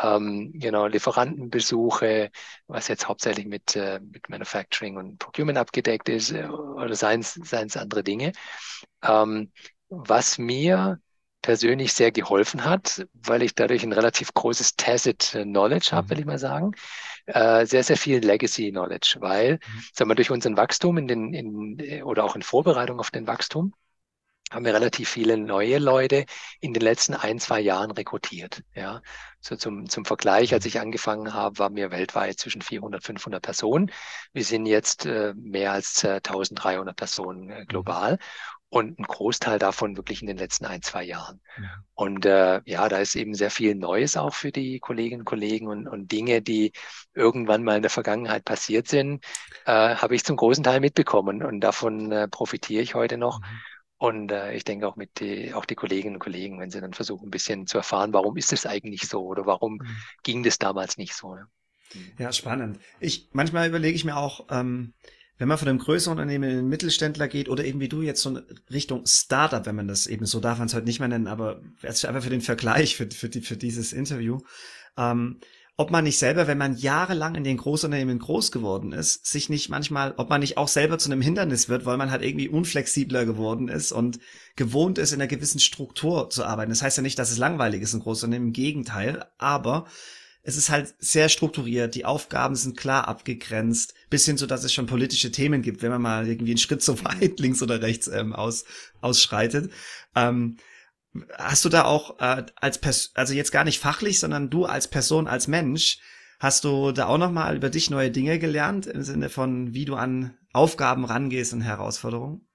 ähm, genau, Lieferantenbesuche, was jetzt hauptsächlich mit, äh, mit Manufacturing und Procurement abgedeckt ist, äh, oder seien es andere Dinge. Ähm, was mir persönlich sehr geholfen hat, weil ich dadurch ein relativ großes Tacit Knowledge habe, mhm. will ich mal sagen. Äh, sehr, sehr viel Legacy Knowledge, weil, mhm. sagen wir, durch unseren Wachstum in den, in, oder auch in Vorbereitung auf den Wachstum, haben wir relativ viele neue Leute in den letzten ein, zwei Jahren rekrutiert. Ja, so zum, zum Vergleich, als ich angefangen habe, waren wir weltweit zwischen 400, 500 Personen. Wir sind jetzt äh, mehr als äh, 1300 Personen äh, global und ein Großteil davon wirklich in den letzten ein, zwei Jahren. Ja. Und äh, ja, da ist eben sehr viel Neues auch für die Kolleginnen und Kollegen und, und Dinge, die irgendwann mal in der Vergangenheit passiert sind, äh, habe ich zum großen Teil mitbekommen und davon äh, profitiere ich heute noch. Mhm. Und äh, ich denke auch mit die, auch die Kolleginnen und Kollegen, wenn sie dann versuchen, ein bisschen zu erfahren, warum ist es eigentlich so oder warum mhm. ging das damals nicht so. Ne? Ja, spannend. Ich manchmal überlege ich mir auch, ähm, wenn man von einem größeren Unternehmen in den Mittelständler geht oder eben wie du jetzt so Richtung Startup, wenn man das eben so darf man es heute nicht mehr nennen, aber einfach für den Vergleich, für, für, die, für dieses Interview, ähm, ob man nicht selber, wenn man jahrelang in den Großunternehmen groß geworden ist, sich nicht manchmal, ob man nicht auch selber zu einem Hindernis wird, weil man halt irgendwie unflexibler geworden ist und gewohnt ist, in einer gewissen Struktur zu arbeiten. Das heißt ja nicht, dass es langweilig ist in Großunternehmen, im Gegenteil, aber es ist halt sehr strukturiert, die Aufgaben sind klar abgegrenzt, bis hin so, dass es schon politische Themen gibt, wenn man mal irgendwie einen Schritt so weit links oder rechts ähm, aus, ausschreitet. Ähm, hast du da auch äh, als Pers also jetzt gar nicht fachlich, sondern du als Person, als Mensch, hast du da auch noch mal über dich neue Dinge gelernt im Sinne von, wie du an Aufgaben rangehst und Herausforderungen?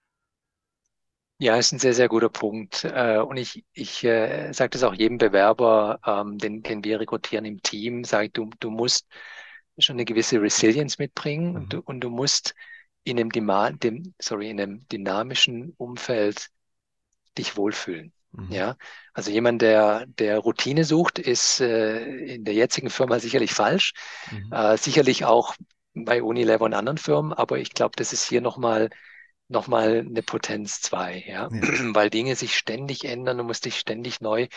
Ja, ist ein sehr, sehr guter Punkt. Äh, und ich, ich äh, sage das auch jedem Bewerber, ähm, den, den wir rekrutieren im Team, sage ich, du, du musst schon eine gewisse Resilience mitbringen mhm. und, du, und du musst in einem, dem, sorry, in einem dynamischen Umfeld dich wohlfühlen. Mhm. Ja, also jemand, der, der Routine sucht, ist äh, in der jetzigen Firma sicherlich falsch. Mhm. Äh, sicherlich auch bei Unilever und anderen Firmen, aber ich glaube, das ist hier nochmal nochmal eine Potenz zwei, ja? ja, weil Dinge sich ständig ändern, du musst dich ständig neu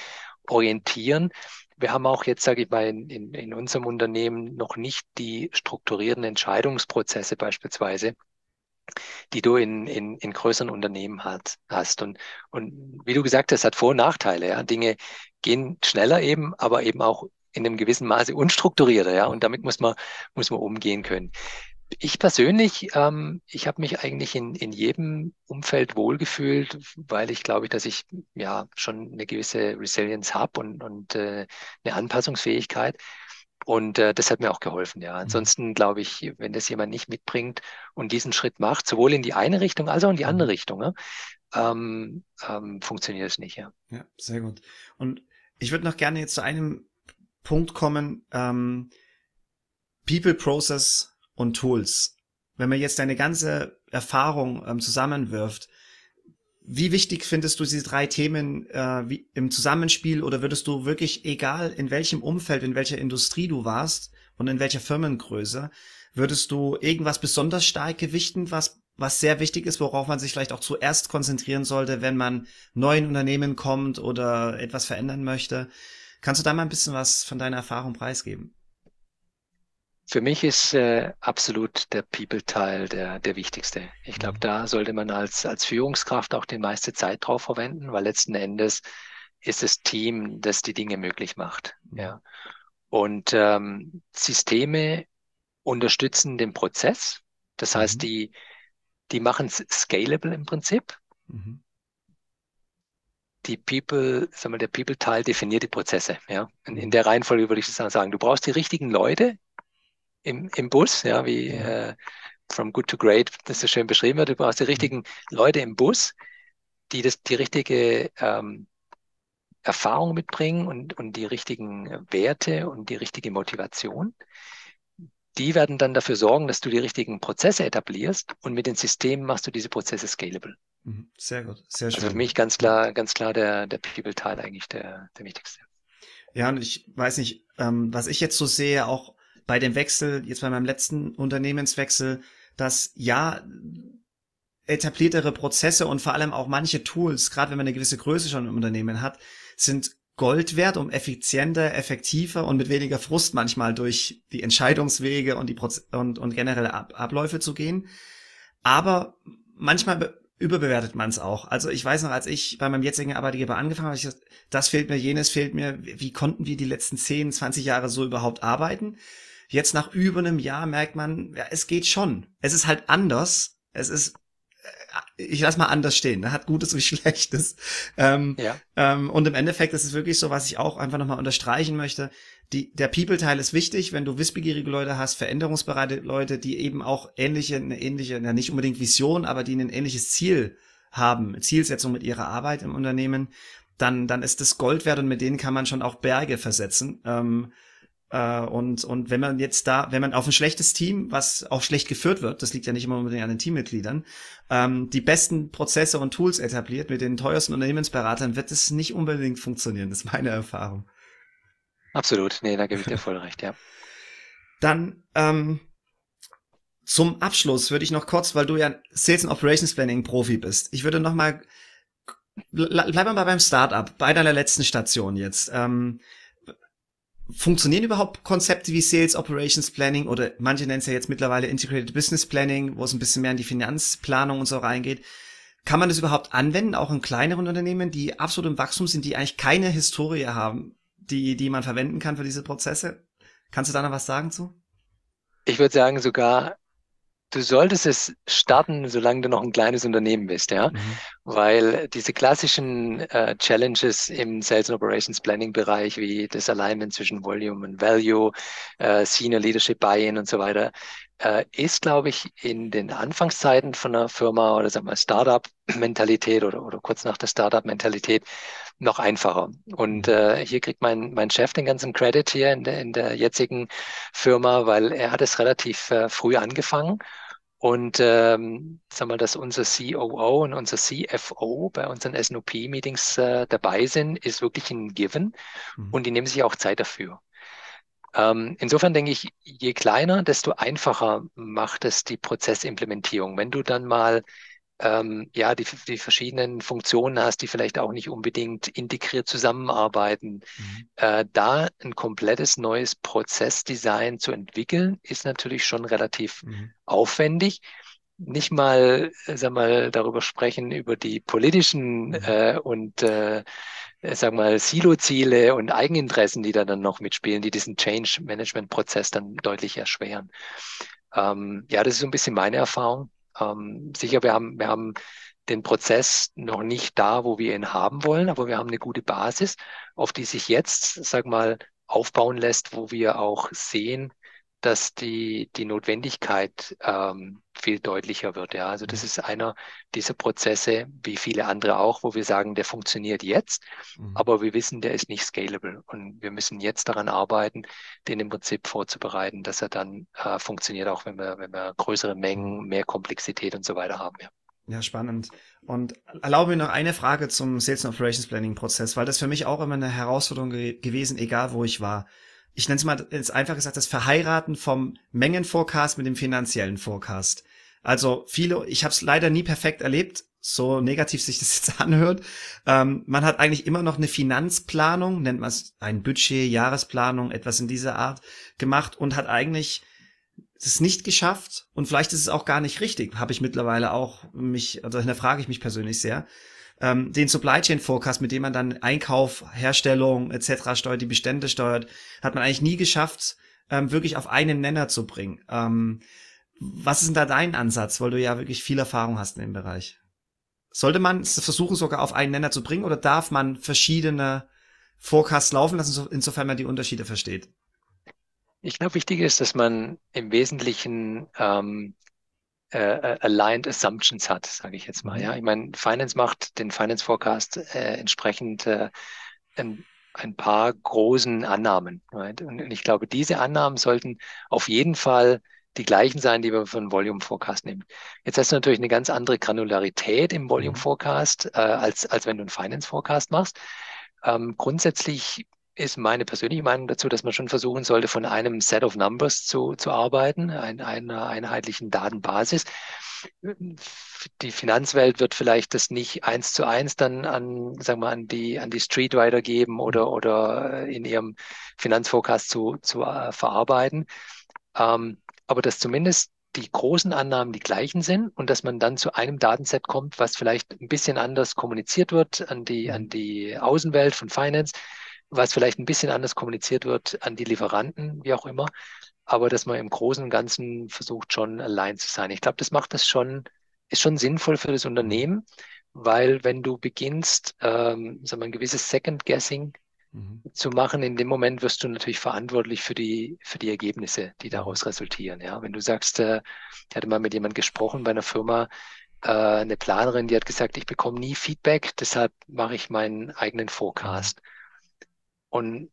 orientieren. Wir haben auch jetzt, sage ich mal, in, in, in unserem Unternehmen noch nicht die strukturierten Entscheidungsprozesse beispielsweise, die du in, in, in größeren Unternehmen hat, hast. Und, und wie du gesagt hast, hat Vor- und Nachteile. Ja? Dinge gehen schneller eben, aber eben auch in einem gewissen Maße unstrukturierter, ja, und damit muss man, muss man umgehen können. Ich persönlich, ähm, ich habe mich eigentlich in, in jedem Umfeld wohlgefühlt, weil ich glaube, dass ich ja schon eine gewisse Resilience habe und, und äh, eine Anpassungsfähigkeit. Und äh, das hat mir auch geholfen, ja. Mhm. Ansonsten glaube ich, wenn das jemand nicht mitbringt und diesen Schritt macht, sowohl in die eine Richtung als auch in die andere mhm. Richtung, ja, ähm, ähm, funktioniert es nicht, ja. Ja, sehr gut. Und ich würde noch gerne jetzt zu einem Punkt kommen, ähm, People, Process und Tools. Wenn man jetzt deine ganze Erfahrung ähm, zusammenwirft, wie wichtig findest du diese drei Themen äh, wie im Zusammenspiel oder würdest du wirklich, egal in welchem Umfeld, in welcher Industrie du warst und in welcher Firmengröße, würdest du irgendwas besonders stark gewichten, was, was sehr wichtig ist, worauf man sich vielleicht auch zuerst konzentrieren sollte, wenn man neu in Unternehmen kommt oder etwas verändern möchte? Kannst du da mal ein bisschen was von deiner Erfahrung preisgeben? Für mich ist äh, absolut der People-Teil der, der wichtigste. Ich glaube, mhm. da sollte man als, als Führungskraft auch die meiste Zeit drauf verwenden, weil letzten Endes ist das Team, das die Dinge möglich macht. Mhm. Ja. Und ähm, Systeme unterstützen den Prozess. Das heißt, mhm. die, die machen es scalable im Prinzip. Mhm die People, sagen wir, der People-Teil definiert die Prozesse. Ja? In, in, der Reihenfolge würde ich sagen. Du brauchst die richtigen Leute im, im Bus, ja, wie äh, from good to great, das so schön beschrieben wird. Du brauchst die richtigen Leute im Bus, die das, die richtige ähm, Erfahrung mitbringen und, und die richtigen Werte und die richtige Motivation. Die werden dann dafür sorgen, dass du die richtigen Prozesse etablierst und mit den Systemen machst du diese Prozesse scalable. Mhm. Sehr gut, sehr schön. Also für mich ganz klar, ganz klar der, der People-Teil eigentlich der, der wichtigste. Ja, und ich weiß nicht, ähm, was ich jetzt so sehe, auch bei dem Wechsel, jetzt bei meinem letzten Unternehmenswechsel, dass ja, etabliertere Prozesse und vor allem auch manche Tools, gerade wenn man eine gewisse Größe schon im Unternehmen hat, sind Gold wert, um effizienter, effektiver und mit weniger Frust manchmal durch die Entscheidungswege und die Proze und, und generelle Ab Abläufe zu gehen. Aber manchmal überbewertet man es auch. Also ich weiß noch, als ich bei meinem jetzigen Arbeitgeber angefangen habe, ich gesagt, das fehlt mir, jenes fehlt mir. Wie konnten wir die letzten 10, 20 Jahre so überhaupt arbeiten? Jetzt nach über einem Jahr merkt man, ja, es geht schon. Es ist halt anders. Es ist, äh, ich lass mal anders stehen, ne? hat Gutes wie Schlechtes. Ähm, ja. ähm, und im Endeffekt ist es wirklich so, was ich auch einfach nochmal unterstreichen möchte die, der People-Teil ist wichtig, wenn du wissbegierige Leute hast, veränderungsbereite Leute, die eben auch ähnliche, eine ähnliche, ja nicht unbedingt Vision, aber die ein ähnliches Ziel haben, Zielsetzung mit ihrer Arbeit im Unternehmen, dann, dann ist das Gold wert und mit denen kann man schon auch Berge versetzen. Ähm, äh, und, und wenn man jetzt da, wenn man auf ein schlechtes Team, was auch schlecht geführt wird, das liegt ja nicht immer unbedingt an den Teammitgliedern, ähm, die besten Prozesse und Tools etabliert mit den teuersten Unternehmensberatern, wird es nicht unbedingt funktionieren. Das ist meine Erfahrung. Absolut, nee, da gebe ich dir voll recht, ja. Dann ähm, zum Abschluss würde ich noch kurz, weil du ja Sales and Operations Planning Profi bist, ich würde noch mal bleiben wir mal beim Startup, bei deiner letzten Station jetzt. Ähm, funktionieren überhaupt Konzepte wie Sales Operations Planning oder manche nennen es ja jetzt mittlerweile Integrated Business Planning, wo es ein bisschen mehr in die Finanzplanung und so reingeht? Kann man das überhaupt anwenden, auch in kleineren Unternehmen, die absolut im Wachstum sind, die eigentlich keine Historie haben? die, die man verwenden kann für diese Prozesse. Kannst du da noch was sagen zu? Ich würde sagen, sogar du solltest es starten, solange du noch ein kleines Unternehmen bist, ja. Mhm. Weil diese klassischen äh, Challenges im Sales and Operations Planning Bereich, wie das Alignment zwischen Volume und Value, äh, Senior Leadership Buy-in und so weiter, äh, ist, glaube ich, in den Anfangszeiten von einer Firma oder sagen wir Startup-Mentalität oder, oder kurz nach der Startup-Mentalität noch einfacher. Und mhm. äh, hier kriegt mein, mein Chef den ganzen Credit hier in der, in der jetzigen Firma, weil er hat es relativ äh, früh angefangen. Und ähm, sag mal, dass unser COO und unser CFO bei unseren SNOP-Meetings äh, dabei sind, ist wirklich ein Given. Mhm. Und die nehmen sich auch Zeit dafür. Ähm, insofern denke ich, je kleiner, desto einfacher macht es die Prozessimplementierung. Wenn du dann mal ähm, ja, die, die verschiedenen Funktionen hast, die vielleicht auch nicht unbedingt integriert zusammenarbeiten. Mhm. Äh, da ein komplettes neues Prozessdesign zu entwickeln, ist natürlich schon relativ mhm. aufwendig. Nicht mal, sag mal, darüber sprechen, über die politischen mhm. äh, und äh, sag mal, Silo-Ziele und Eigeninteressen, die da dann noch mitspielen, die diesen Change-Management-Prozess dann deutlich erschweren. Ähm, ja, das ist so ein bisschen meine Erfahrung. Ähm, sicher, wir haben, wir haben den Prozess noch nicht da, wo wir ihn haben wollen, aber wir haben eine gute Basis, auf die sich jetzt, sag mal, aufbauen lässt, wo wir auch sehen, dass die, die Notwendigkeit ähm, viel deutlicher wird. Ja, also das mhm. ist einer dieser Prozesse, wie viele andere auch, wo wir sagen, der funktioniert jetzt, mhm. aber wir wissen, der ist nicht scalable und wir müssen jetzt daran arbeiten, den im Prinzip vorzubereiten, dass er dann äh, funktioniert, auch wenn wir, wenn wir größere Mengen, mehr Komplexität und so weiter haben. Ja. Ja, spannend. Und erlaube mir noch eine Frage zum Sales and Operations Planning Prozess, weil das für mich auch immer eine Herausforderung ge gewesen, egal wo ich war ich nenne es mal jetzt einfach gesagt, das Verheiraten vom Mengenforecast mit dem finanziellen Forecast. Also viele, ich habe es leider nie perfekt erlebt, so negativ sich das jetzt anhört. Ähm, man hat eigentlich immer noch eine Finanzplanung, nennt man es ein Budget, Jahresplanung, etwas in dieser Art gemacht und hat eigentlich es nicht geschafft und vielleicht ist es auch gar nicht richtig, habe ich mittlerweile auch mich, also da frage ich mich persönlich sehr, ähm, den Supply Chain Forecast, mit dem man dann Einkauf, Herstellung etc. steuert, die Bestände steuert, hat man eigentlich nie geschafft, ähm, wirklich auf einen Nenner zu bringen. Ähm, was ist denn da dein Ansatz, weil du ja wirklich viel Erfahrung hast in dem Bereich? Sollte man versuchen, sogar auf einen Nenner zu bringen oder darf man verschiedene Forecasts laufen lassen, insofern man die Unterschiede versteht? Ich glaube, wichtig ist, dass man im Wesentlichen ähm, äh, äh, aligned Assumptions hat, sage ich jetzt mal. Mhm. Ja, ich meine, Finance macht den Finance Forecast äh, entsprechend äh, ein, ein paar großen Annahmen. Right? Und ich glaube, diese Annahmen sollten auf jeden Fall die gleichen sein, die man von Volume Forecast nimmt. Jetzt hast du natürlich eine ganz andere Granularität im Volume mhm. Forecast, äh, als, als wenn du einen Finance Forecast machst. Ähm, grundsätzlich ist meine persönliche Meinung dazu, dass man schon versuchen sollte, von einem Set of Numbers zu, zu arbeiten, ein, einer einheitlichen Datenbasis. Die Finanzwelt wird vielleicht das nicht eins zu eins dann an, sagen wir, an die, an die Street weitergeben oder, oder in ihrem Finanzforecast zu, zu äh, verarbeiten. Ähm, aber dass zumindest die großen Annahmen die gleichen sind und dass man dann zu einem Datenset kommt, was vielleicht ein bisschen anders kommuniziert wird an die, an die Außenwelt von Finance, was vielleicht ein bisschen anders kommuniziert wird an die Lieferanten, wie auch immer, aber dass man im Großen und Ganzen versucht, schon allein zu sein. Ich glaube, das macht das schon, ist schon sinnvoll für das Unternehmen, weil wenn du beginnst, ähm, sagen wir, ein gewisses Second Guessing mhm. zu machen, in dem Moment wirst du natürlich verantwortlich für die, für die Ergebnisse, die daraus resultieren. Ja, wenn du sagst, äh, ich hatte mal mit jemand gesprochen bei einer Firma, äh, eine Planerin, die hat gesagt, ich bekomme nie Feedback, deshalb mache ich meinen eigenen Forecast. Mhm. Und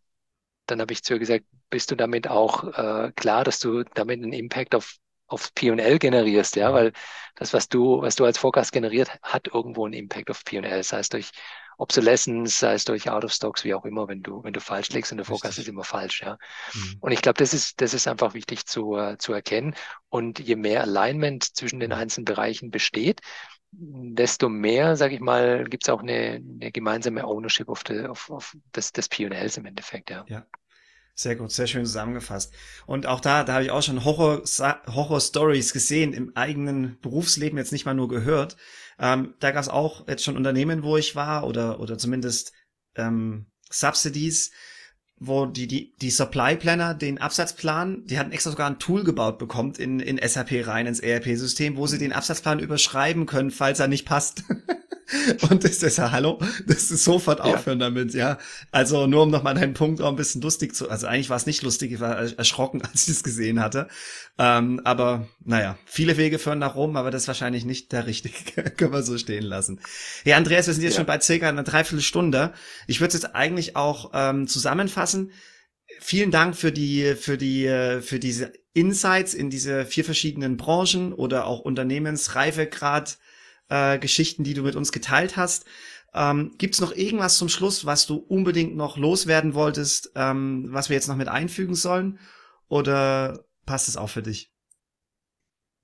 dann habe ich zu ihr gesagt, bist du damit auch äh, klar, dass du damit einen Impact auf auf P&L generierst, ja, weil das, was du, was du als Forecast generiert, hat irgendwo einen Impact auf P&L, sei es durch Obsolescence, sei es durch Out of Stocks, wie auch immer, wenn du, wenn du falsch legst und der Forecast ist immer falsch, ja. Mhm. Und ich glaube, das ist, das ist einfach wichtig zu, uh, zu erkennen. Und je mehr Alignment zwischen den einzelnen Bereichen besteht, desto mehr, sage ich mal, gibt es auch eine, eine, gemeinsame Ownership of, the, of, of des, des P&Ls im Endeffekt, ja. ja. Sehr gut, sehr schön zusammengefasst. Und auch da, da habe ich auch schon Horror, Horror gesehen im eigenen Berufsleben, jetzt nicht mal nur gehört. Ähm, da gab es auch jetzt schon Unternehmen, wo ich war oder oder zumindest ähm, Subsidies, wo die, die, die Supply Planner den Absatzplan, die hatten extra sogar ein Tool gebaut bekommt in, in SAP rein, ins ERP-System, wo sie den Absatzplan überschreiben können, falls er nicht passt. Und das ist ja, hallo, das ist sofort aufhören ja. damit, ja. Also nur um nochmal deinen Punkt auch ein bisschen lustig zu, also eigentlich war es nicht lustig, ich war erschrocken, als ich es gesehen hatte. Ähm, aber naja, viele Wege führen nach Rom, aber das ist wahrscheinlich nicht der richtige, können wir so stehen lassen. Ja, Andreas, wir sind jetzt ja. schon bei circa einer Dreiviertelstunde. Ich würde es jetzt eigentlich auch ähm, zusammenfassen. Vielen Dank für die, für die, für diese Insights in diese vier verschiedenen Branchen oder auch Unternehmensreifegrad äh, Geschichten, die du mit uns geteilt hast. Ähm, Gibt es noch irgendwas zum Schluss, was du unbedingt noch loswerden wolltest, ähm, was wir jetzt noch mit einfügen sollen? Oder passt es auch für dich?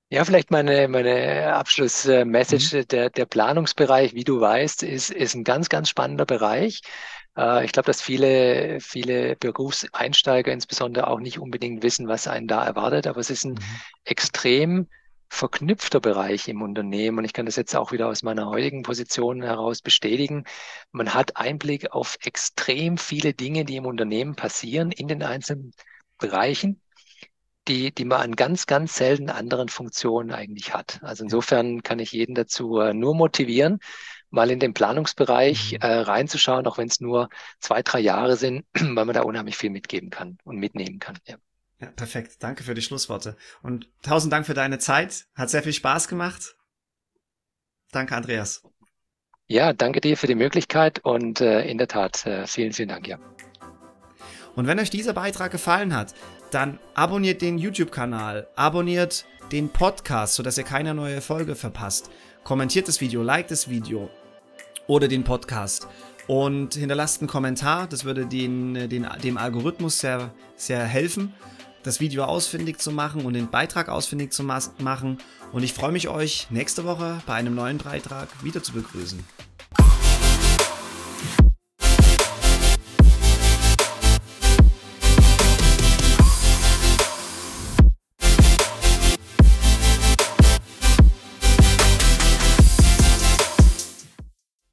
Ja, vielleicht meine, meine Abschlussmessage. Mhm. Der, der Planungsbereich, wie du weißt, ist, ist ein ganz, ganz spannender Bereich. Äh, ich glaube, dass viele, viele Berufseinsteiger insbesondere auch nicht unbedingt wissen, was einen da erwartet, aber es ist ein mhm. extrem verknüpfter Bereich im Unternehmen. Und ich kann das jetzt auch wieder aus meiner heutigen Position heraus bestätigen. Man hat Einblick auf extrem viele Dinge, die im Unternehmen passieren, in den einzelnen Bereichen die, die man an ganz, ganz selten anderen Funktionen eigentlich hat. Also insofern kann ich jeden dazu äh, nur motivieren, mal in den Planungsbereich mhm. äh, reinzuschauen, auch wenn es nur zwei, drei Jahre sind, weil man da unheimlich viel mitgeben kann und mitnehmen kann. Ja. Ja, perfekt. Danke für die Schlussworte. Und tausend Dank für deine Zeit. Hat sehr viel Spaß gemacht. Danke, Andreas. Ja, danke dir für die Möglichkeit und äh, in der Tat äh, vielen, vielen Dank, ja. Und wenn euch dieser Beitrag gefallen hat, dann abonniert den YouTube-Kanal, abonniert den Podcast, sodass ihr keine neue Folge verpasst. Kommentiert das Video, liked das Video oder den Podcast und hinterlasst einen Kommentar. Das würde den, den, dem Algorithmus sehr, sehr helfen, das Video ausfindig zu machen und den Beitrag ausfindig zu machen. Und ich freue mich, euch nächste Woche bei einem neuen Beitrag wieder zu begrüßen.